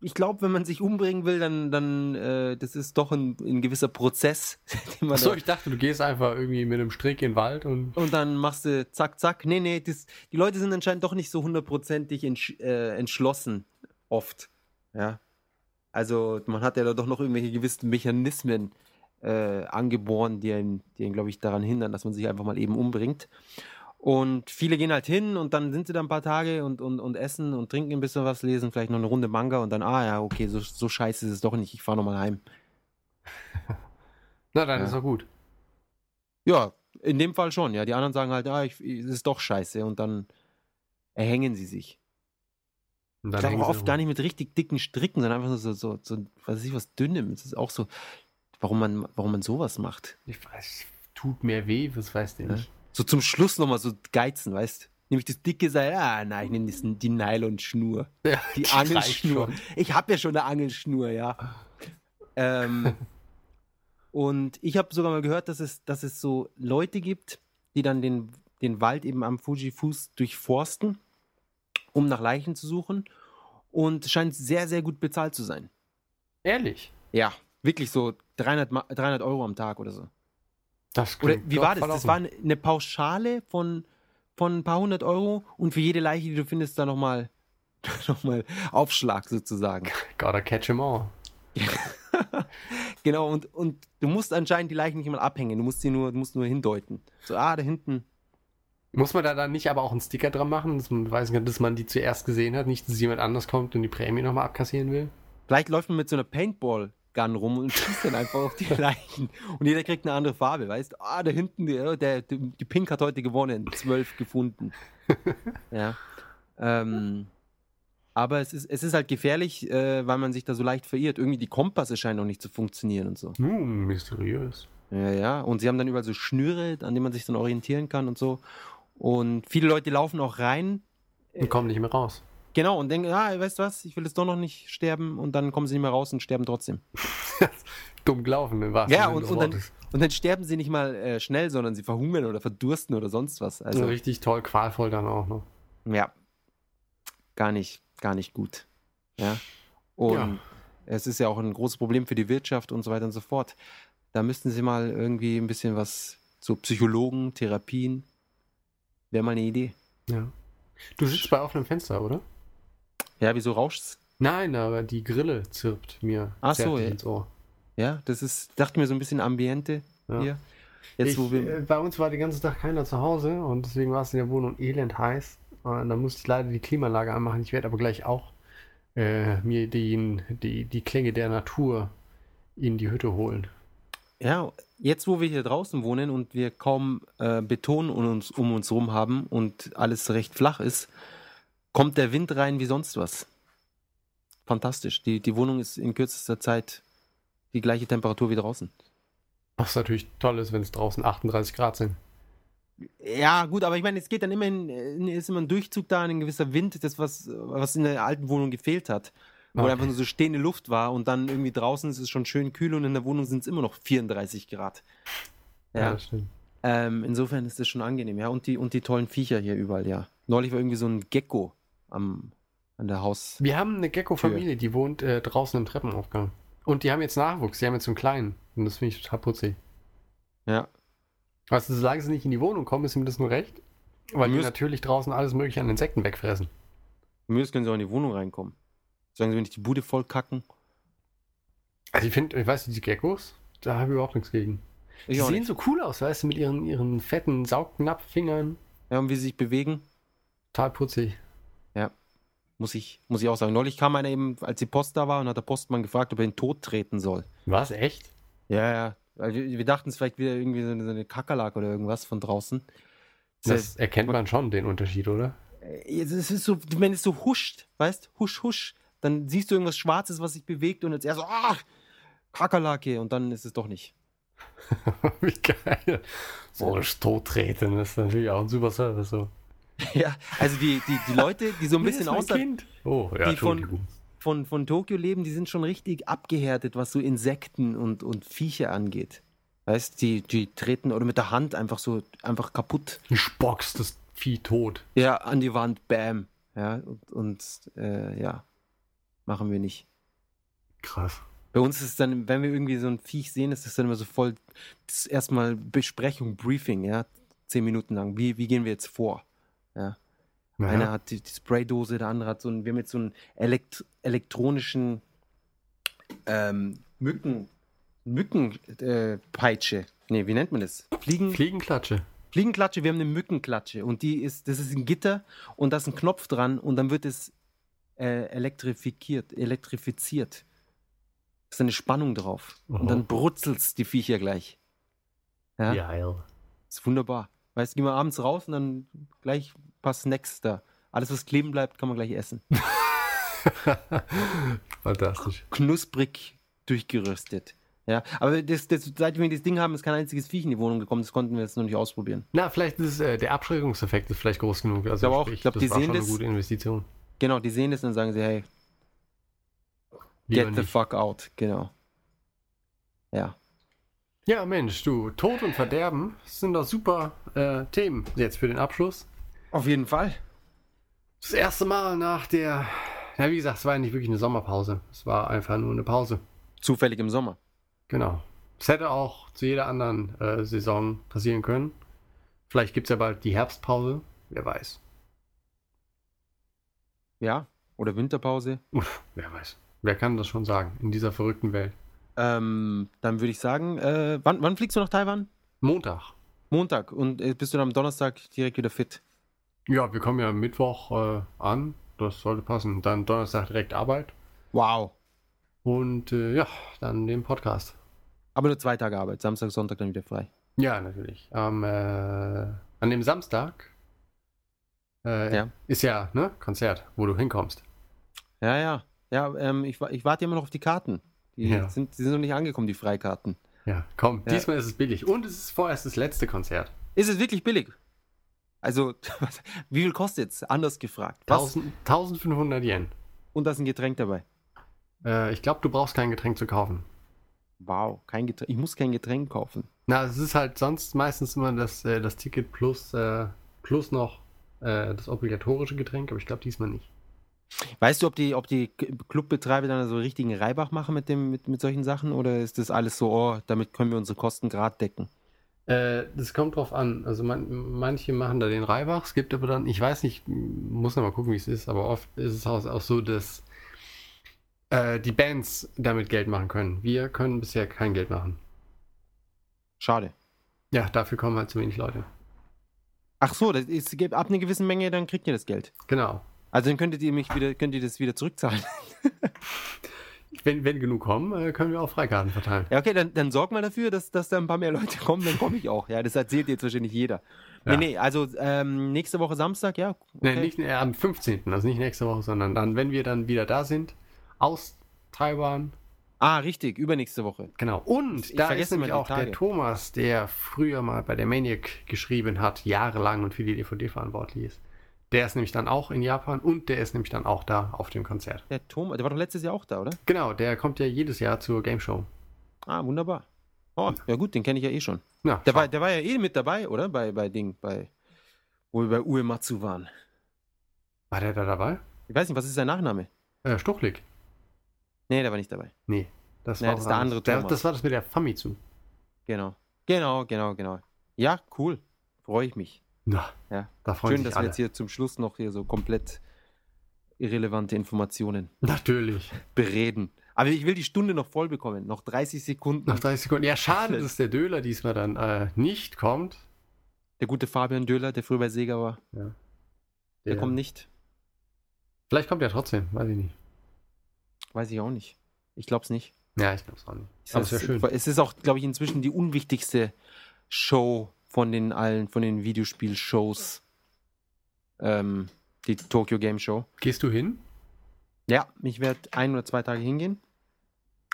ich glaube, wenn man sich umbringen will, dann, dann äh, das ist doch ein, ein gewisser Prozess. Den da, ich dachte, du gehst einfach irgendwie mit einem Strick in den Wald und. und dann machst du zack, zack. Nee, nee, das, die Leute sind anscheinend doch nicht so hundertprozentig entsch äh, entschlossen, oft. Ja. Also, man hat ja da doch noch irgendwelche gewissen Mechanismen äh, angeboren, die einen, die einen glaube ich, daran hindern, dass man sich einfach mal eben umbringt. Und viele gehen halt hin und dann sind sie da ein paar Tage und, und, und essen und trinken ein bisschen was, lesen vielleicht noch eine Runde Manga und dann, ah ja, okay, so, so scheiße ist es doch nicht, ich fahre nochmal heim. Na, dann Ja. ist doch gut. Ja, in dem Fall schon, ja. Die anderen sagen halt, ah, ich, es ist doch scheiße und dann erhängen sie sich. Ich glaube oft gar nicht mit richtig dicken Stricken, sondern einfach nur so, so, so was weiß ich, was dünnem. Es ist auch so, warum man, warum man sowas macht. Ich weiß, tut mir weh, was weißt du nicht. So zum Schluss nochmal so geizen, weißt Nehme ich das dicke Seil, ah nein, ich nehme das- die Nylonschnur. Ja, Die reicht Angelschnur. Ich habe ja schon eine Angelschnur, ja. Ähm, und ich habe sogar mal gehört, dass es, dass es so Leute gibt, die dann den, den Wald eben am Fuji-Fuß durchforsten, um nach Leichen zu suchen. Und es scheint sehr, sehr gut bezahlt zu sein. Ehrlich. Ja, wirklich so 300, Ma- 300 Euro am Tag oder so. Das Oder wie war das? Das war eine- Pauschale von, von ein paar hundert Euro und für jede Leiche, die du findest, dann nochmal noch mal Aufschlag sozusagen. Gotta catch 'em all. Genau, und, und du musst anscheinend die Leichen nicht mal abhängen, du musst sie nur, du musst nur hindeuten. So, ah, da hinten. Muss man da dann nicht aber auch einen Sticker dran machen, dass man weiß, dass man die zuerst gesehen hat, nicht, dass jemand anders kommt und die Prämie nochmal abkassieren will? Vielleicht läuft man mit so einer Paintball-Gun rum und schießt dann einfach auf die Leichen. Und jeder kriegt eine andere Farbe, weißt du? Ah, da hinten, der, der, die Pink hat heute gewonnen, zwölf gefunden. ja. Ähm, aber es ist, es ist halt gefährlich, äh, weil man sich da so leicht verirrt. Irgendwie die Kompasse scheinen noch nicht zu funktionieren und so. Hm, mysteriös. Ja, ja. Und sie haben dann überall so Schnüre, an denen man sich dann orientieren kann und so. Und viele Leute laufen auch rein, Und kommen nicht mehr raus. Genau, und denken, ah, weißt du was, ich will jetzt doch noch nicht sterben. Und dann kommen sie nicht mehr raus und sterben trotzdem. Dumm gelaufen, im wahrsten Ja, und, und, dann, und dann sterben sie nicht mal äh, schnell, sondern sie verhungern oder verdursten oder sonst was. Also Also, richtig toll, qualvoll dann auch noch. ja, gar nicht, gar nicht gut. Ja. Und Ja. es ist ja auch ein großes Problem für die Wirtschaft und so weiter und so fort. Da müssten sie mal irgendwie ein bisschen was, so Psychologen, Therapien, wäre mal eine Idee. Ja. Du sitzt bei offenem Fenster, oder? Ja, wieso rauscht's? Nein, aber die Grille zirpt mir Ach so, ja. ins Ohr. Ja, das ist, dachte mir so ein bisschen Ambiente Ja. hier. Jetzt, ich, wo wir, äh, bei uns war den ganzen Tag keiner zu Hause und deswegen war es in der Wohnung elend heiß. Und dann musste ich leider die Klimaanlage anmachen. Ich werde aber gleich auch äh, mir den, die, die Klänge der Natur in die Hütte holen. Ja, jetzt wo wir hier draußen wohnen und wir kaum äh, Beton um uns, um uns rum haben und alles recht flach ist, kommt der Wind rein wie sonst was. Fantastisch. Die, die Wohnung ist in kürzester Zeit die gleiche Temperatur wie draußen. Was natürlich toll ist, wenn es draußen 38 Grad sind. Ja, gut, aber ich meine, es geht dann immerhin, ist immer ein Durchzug da, ein gewisser Wind, das, was, was in der alten Wohnung gefehlt hat. Wo Okay. einfach nur so stehende Luft war und dann irgendwie draußen ist es schon schön kühl und in der Wohnung sind es immer noch 34 Grad. Ja. das stimmt. Ähm, insofern ist das schon angenehm, ja. Und die, und die tollen Viecher hier überall, ja. Neulich war irgendwie so ein Gecko am, an der Haus. Wir haben eine Gecko-Familie, die wohnt äh, draußen im Treppenaufgang. Und die haben jetzt Nachwuchs, die haben jetzt einen kleinen. Und das finde ich total putzig. Ja. Weißt du, solange sie nicht in die Wohnung kommen, ist ihm das nur recht. Weil die Müsst- natürlich draußen alles mögliche an Insekten wegfressen. Aus können sie auch in die Wohnung reinkommen. Sagen sie, wenn ich die Bude voll kacken. Also ich finde, ich weiß nicht, die Geckos, da habe ich überhaupt nichts gegen. Ich die sehen nicht. so cool aus, weißt du, mit ihren, ihren fetten Saugnapffingern. Ja, und wie sie sich bewegen, Total putzig. Muss ich, muss ich auch sagen. Neulich kam einer eben, als die Post da war, und hat der Postmann gefragt, ob er ihn tot treten soll. Was, echt? Ja, ja. Weil wir, wir dachten es vielleicht wieder irgendwie so eine, so eine Kakerlake oder irgendwas von draußen. Das erkennt man schon, den Unterschied, oder? Äh, Es ist so, wenn es so huscht, weißt, husch, husch, dann siehst du irgendwas Schwarzes, was sich bewegt und jetzt erst so, ah, Kakerlake und dann ist es doch nicht. Wie geil. So ein Tottreten, das ist natürlich auch ein super Service. So. ja, also die, die, die Leute, die so ein bisschen außer, Kind? Oh, ja, die von- von, von Tokio leben, die sind schon richtig abgehärtet, was so Insekten und, und Viecher angeht. Weißt die, die treten oder mit der Hand einfach so einfach kaputt. Du spockst das Vieh tot. Ja, an die Wand, bam. Ja, und, und äh, ja, machen wir nicht. Krass. Bei uns ist es dann, wenn wir irgendwie so ein Viech sehen, ist das dann immer so voll, das ist erstmal Besprechung, Briefing, ja, zehn Minuten lang. Wie, wie gehen wir jetzt vor? Ja. Ja. Einer hat die, die Spraydose, der andere hat so einen, wir haben jetzt so einen elekt elektronischen ähm, Mücken, Mückenpeitsche. Äh, nee, wie nennt man das? Fliegen, Fliegenklatsche. Fliegenklatsche, wir haben eine Mückenklatsche und die ist, das ist ein Gitter und da ist ein Knopf dran und dann wird es äh, elektrifiziert, elektrifiziert. Da ist eine Spannung drauf. Und Aha. dann brutzelt's die Viecher gleich. Ja, Geil. ist wunderbar. Weißt du, gehen wir abends raus und dann gleich ein paar Snacks da. Alles, was kleben bleibt, kann man gleich essen. Fantastisch. Knusprig durchgeröstet. Ja, aber das, das, seit wir das Ding haben, ist kein einziges Viech in die Wohnung gekommen. Das konnten wir jetzt noch nicht ausprobieren. Na, vielleicht ist äh, der Abschreckungseffekt ist vielleicht groß genug. Also glaube auch. Ich glaub, das die war sehen schon das- eine gute Investition. Genau, die sehen das und dann sagen sie, hey, Lieber get the nicht. fuck out. Genau. Ja. Ja, Mensch, du, Tod und Verderben sind doch super äh, Themen jetzt für den Abschluss. Auf jeden Fall. Das erste Mal nach der, ja, wie gesagt, es war ja nicht wirklich eine Sommerpause. Es war einfach nur eine Pause. Zufällig im Sommer. Genau. Es hätte auch zu jeder anderen äh, Saison passieren können. Vielleicht gibt es ja bald die Herbstpause. Wer weiß. Ja. Oder Winterpause. Uff, wer weiß. Wer kann das schon sagen in dieser verrückten Welt? Ähm, dann würde ich sagen, äh, wann, wann fliegst du nach Taiwan? Montag. Montag. Und äh, bist du dann am Donnerstag direkt wieder fit? Ja, wir kommen ja Mittwoch äh, an. Das sollte passen. Dann Donnerstag direkt Arbeit. Wow. Und äh, ja, dann den Podcast. Aber nur zwei Tage Arbeit. Samstag, Sonntag dann wieder frei. Ja, natürlich. Am, äh, an dem Samstag äh, Ja. ist ja ne Konzert, wo du hinkommst. Ja, ja. Ja, ähm, ich, ich warte immer noch auf die Karten. Die, Ja. sind, die sind noch nicht angekommen, die Freikarten. Ja, komm. Ja. Diesmal ist es billig. Und es ist vorerst das letzte Konzert. Ist es wirklich billig? Also, wie viel kostet es? Anders gefragt. Was? 1000, 1500 Yen. Und da ist ein Getränk dabei. Äh, ich glaube, du brauchst kein Getränk zu kaufen. Wow, kein Getränk. Ich muss kein Getränk kaufen. Na, es ist halt sonst meistens immer das, äh, das Ticket plus, äh, plus noch äh, das obligatorische Getränk, aber ich glaube diesmal nicht. Weißt du, ob die, ob die Clubbetreiber dann so richtigen Reibach machen mit, dem, mit, mit solchen Sachen? Oder ist das alles so, oh, damit können wir unsere Kosten gerade decken? Äh, das kommt drauf an. Also man, manche machen da den Reibach, es gibt aber dann, ich weiß nicht, muss noch mal gucken, wie es ist, aber oft ist es auch, auch so, dass äh, die Bands damit Geld machen können. Wir können bisher kein Geld machen. Schade. Ja, dafür kommen halt zu wenig Leute. Ach so, das ist, ab einer gewissen Menge, dann kriegt ihr das Geld. Genau. Also dann könntet ihr mich wieder, könnt ihr das wieder zurückzahlen. Wenn, wenn genug kommen, äh, können wir auch Freikarten verteilen. Ja, okay, dann, dann sorg mal dafür, dass, dass da ein paar mehr Leute kommen, dann komme ich auch. Ja, das erzählt jetzt wahrscheinlich jeder. Nee, Ja. nee, also ähm, nächste Woche Samstag, ja. Okay. Nee, nicht äh, am 15., also nicht nächste Woche, sondern dann, wenn wir dann wieder da sind, aus Taiwan. Ah, richtig, übernächste Woche. Genau. Und Ich da ist nämlich auch der Tage. Thomas, der früher mal bei der Maniac geschrieben hat, jahrelang und für die DVD verantwortlich ist. Der ist nämlich dann auch in Japan und der ist nämlich dann auch da auf dem Konzert. Der Thomas, der war doch letztes Jahr auch da, oder? Genau, der kommt ja jedes Jahr zur Game Show. Ah, wunderbar. Oh, ja gut, den kenne ich ja eh schon. Ja, Der schau. war, der war ja eh mit dabei, oder? Bei, bei Ding, bei, wo wir bei Uematsu waren. war der da dabei? Ich weiß nicht, was ist sein Nachname? Äh, Stuchlik. Nee, der war nicht dabei. Nee, das Nee, war das der andere Der, das war das mit der Famitsu. Genau. Genau, genau, genau. Ja, cool. Freue ich mich. Na, Ja. da freuen Schön, sich dass alle. wir jetzt hier zum Schluss noch hier so komplett irrelevante Informationen Natürlich. bereden. Aber ich will die Stunde noch voll bekommen. Noch 30 Sekunden. Nach 30 Sekunden. Ja, schade, dass der Döler diesmal dann äh, nicht kommt. Der gute Fabian Döhler, der früher bei Sega war, der, Der- kommt nicht. Vielleicht kommt er trotzdem, weiß ich nicht. Weiß ich auch nicht. Ich glaube es nicht. Ja, ich glaube es auch nicht. Aber es ist- schön. Es ist auch, glaube ich, inzwischen die unwichtigste Show von den allen, von den Videospiel-Shows. Ähm, die Tokyo Game Show. Gehst du hin? Ja, ich werde ein oder zwei Tage hingehen.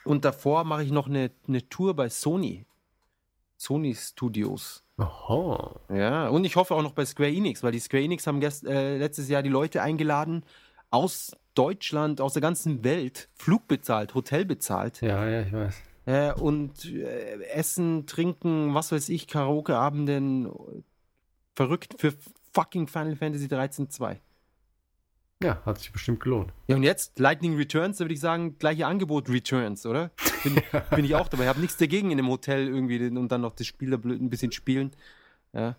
Und davor mache ich noch eine, eine Tour bei Sony. Sony Studios. Oho. Ja, und ich hoffe auch noch bei Square Enix, weil die Square Enix haben gest, äh, letztes Jahr die Leute eingeladen aus Deutschland, aus der ganzen Welt, Flug bezahlt, Hotel bezahlt. Ja, ja, ich weiß. Äh, und äh, Essen, Trinken, was weiß ich, Karaoke-Abenden. Verrückt für fucking Final Fantasy 13 2. Ja, hat sich bestimmt gelohnt. Ja, und jetzt Lightning Returns, da würde ich sagen, gleiche Angebot Returns, oder? Bin, bin ich auch dabei. Ich habe nichts dagegen in einem Hotel irgendwie und dann noch das Spiel da blöd ein bisschen spielen. Ja,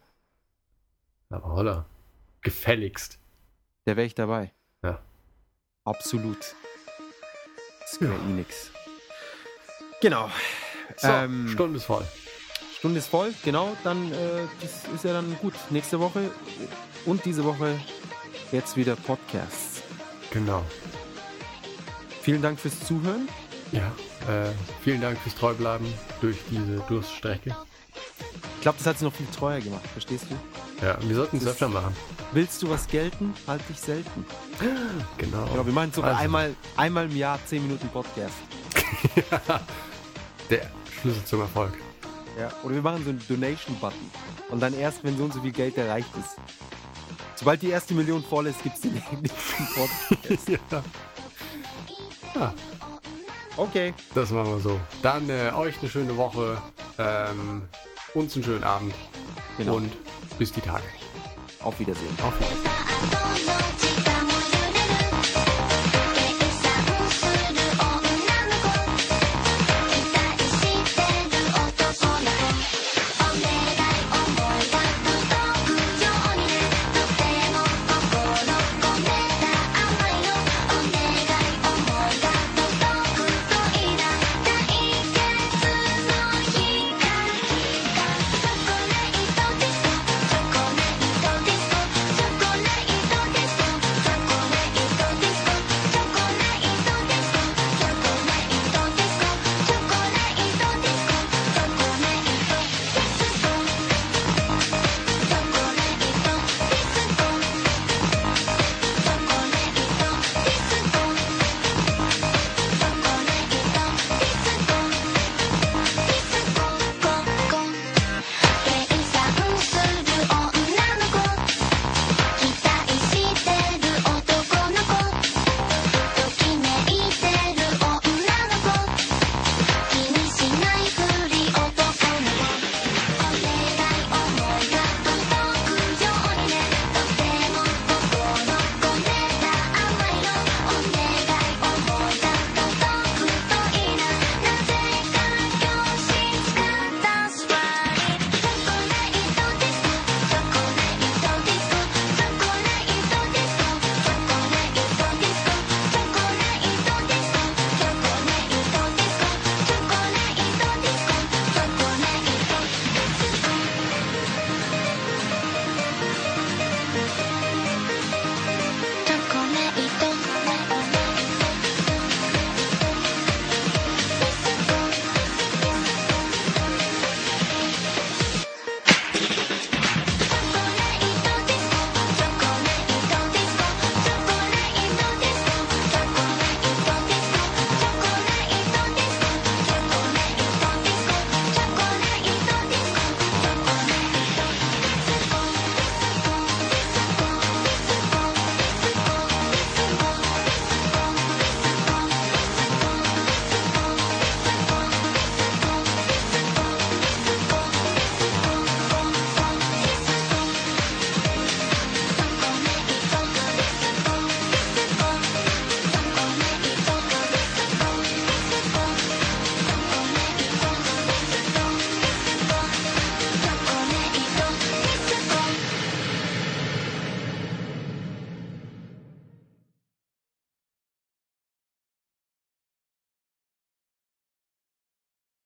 Aber holla. Gefälligst. da wäre ich dabei. Ja. Absolut. Square Enix. Genau. So, Ähm, Stunde ist voll. Stunde ist voll, genau, dann äh, das ist ja dann gut. Nächste Woche und diese Woche jetzt wieder Podcasts. Genau. Vielen Dank fürs Zuhören. Ja. Äh, vielen Dank fürs Treubleiben durch diese Durststrecke. Ich glaube, das hat sie noch viel treuer gemacht, verstehst du? Ja, wir sollten es öfter machen. Willst du was gelten? Halt dich selten. Genau. Ja, wir machen sogar Also. einmal, einmal im Jahr 10 Minuten Podcast. Der Schlüssel zum Erfolg. Ja. Oder wir machen so einen Donation-Button. Und dann erst, wenn so und so viel Geld erreicht ist. Sobald die erste Million voll ist, gibt es den nächsten Podcast. ja. ja, Okay. das machen wir so. Dann äh, euch eine schöne Woche. Ähm, uns einen schönen Abend. Genau. Und bis die Tage. Auf Wiedersehen. Auf Wiedersehen.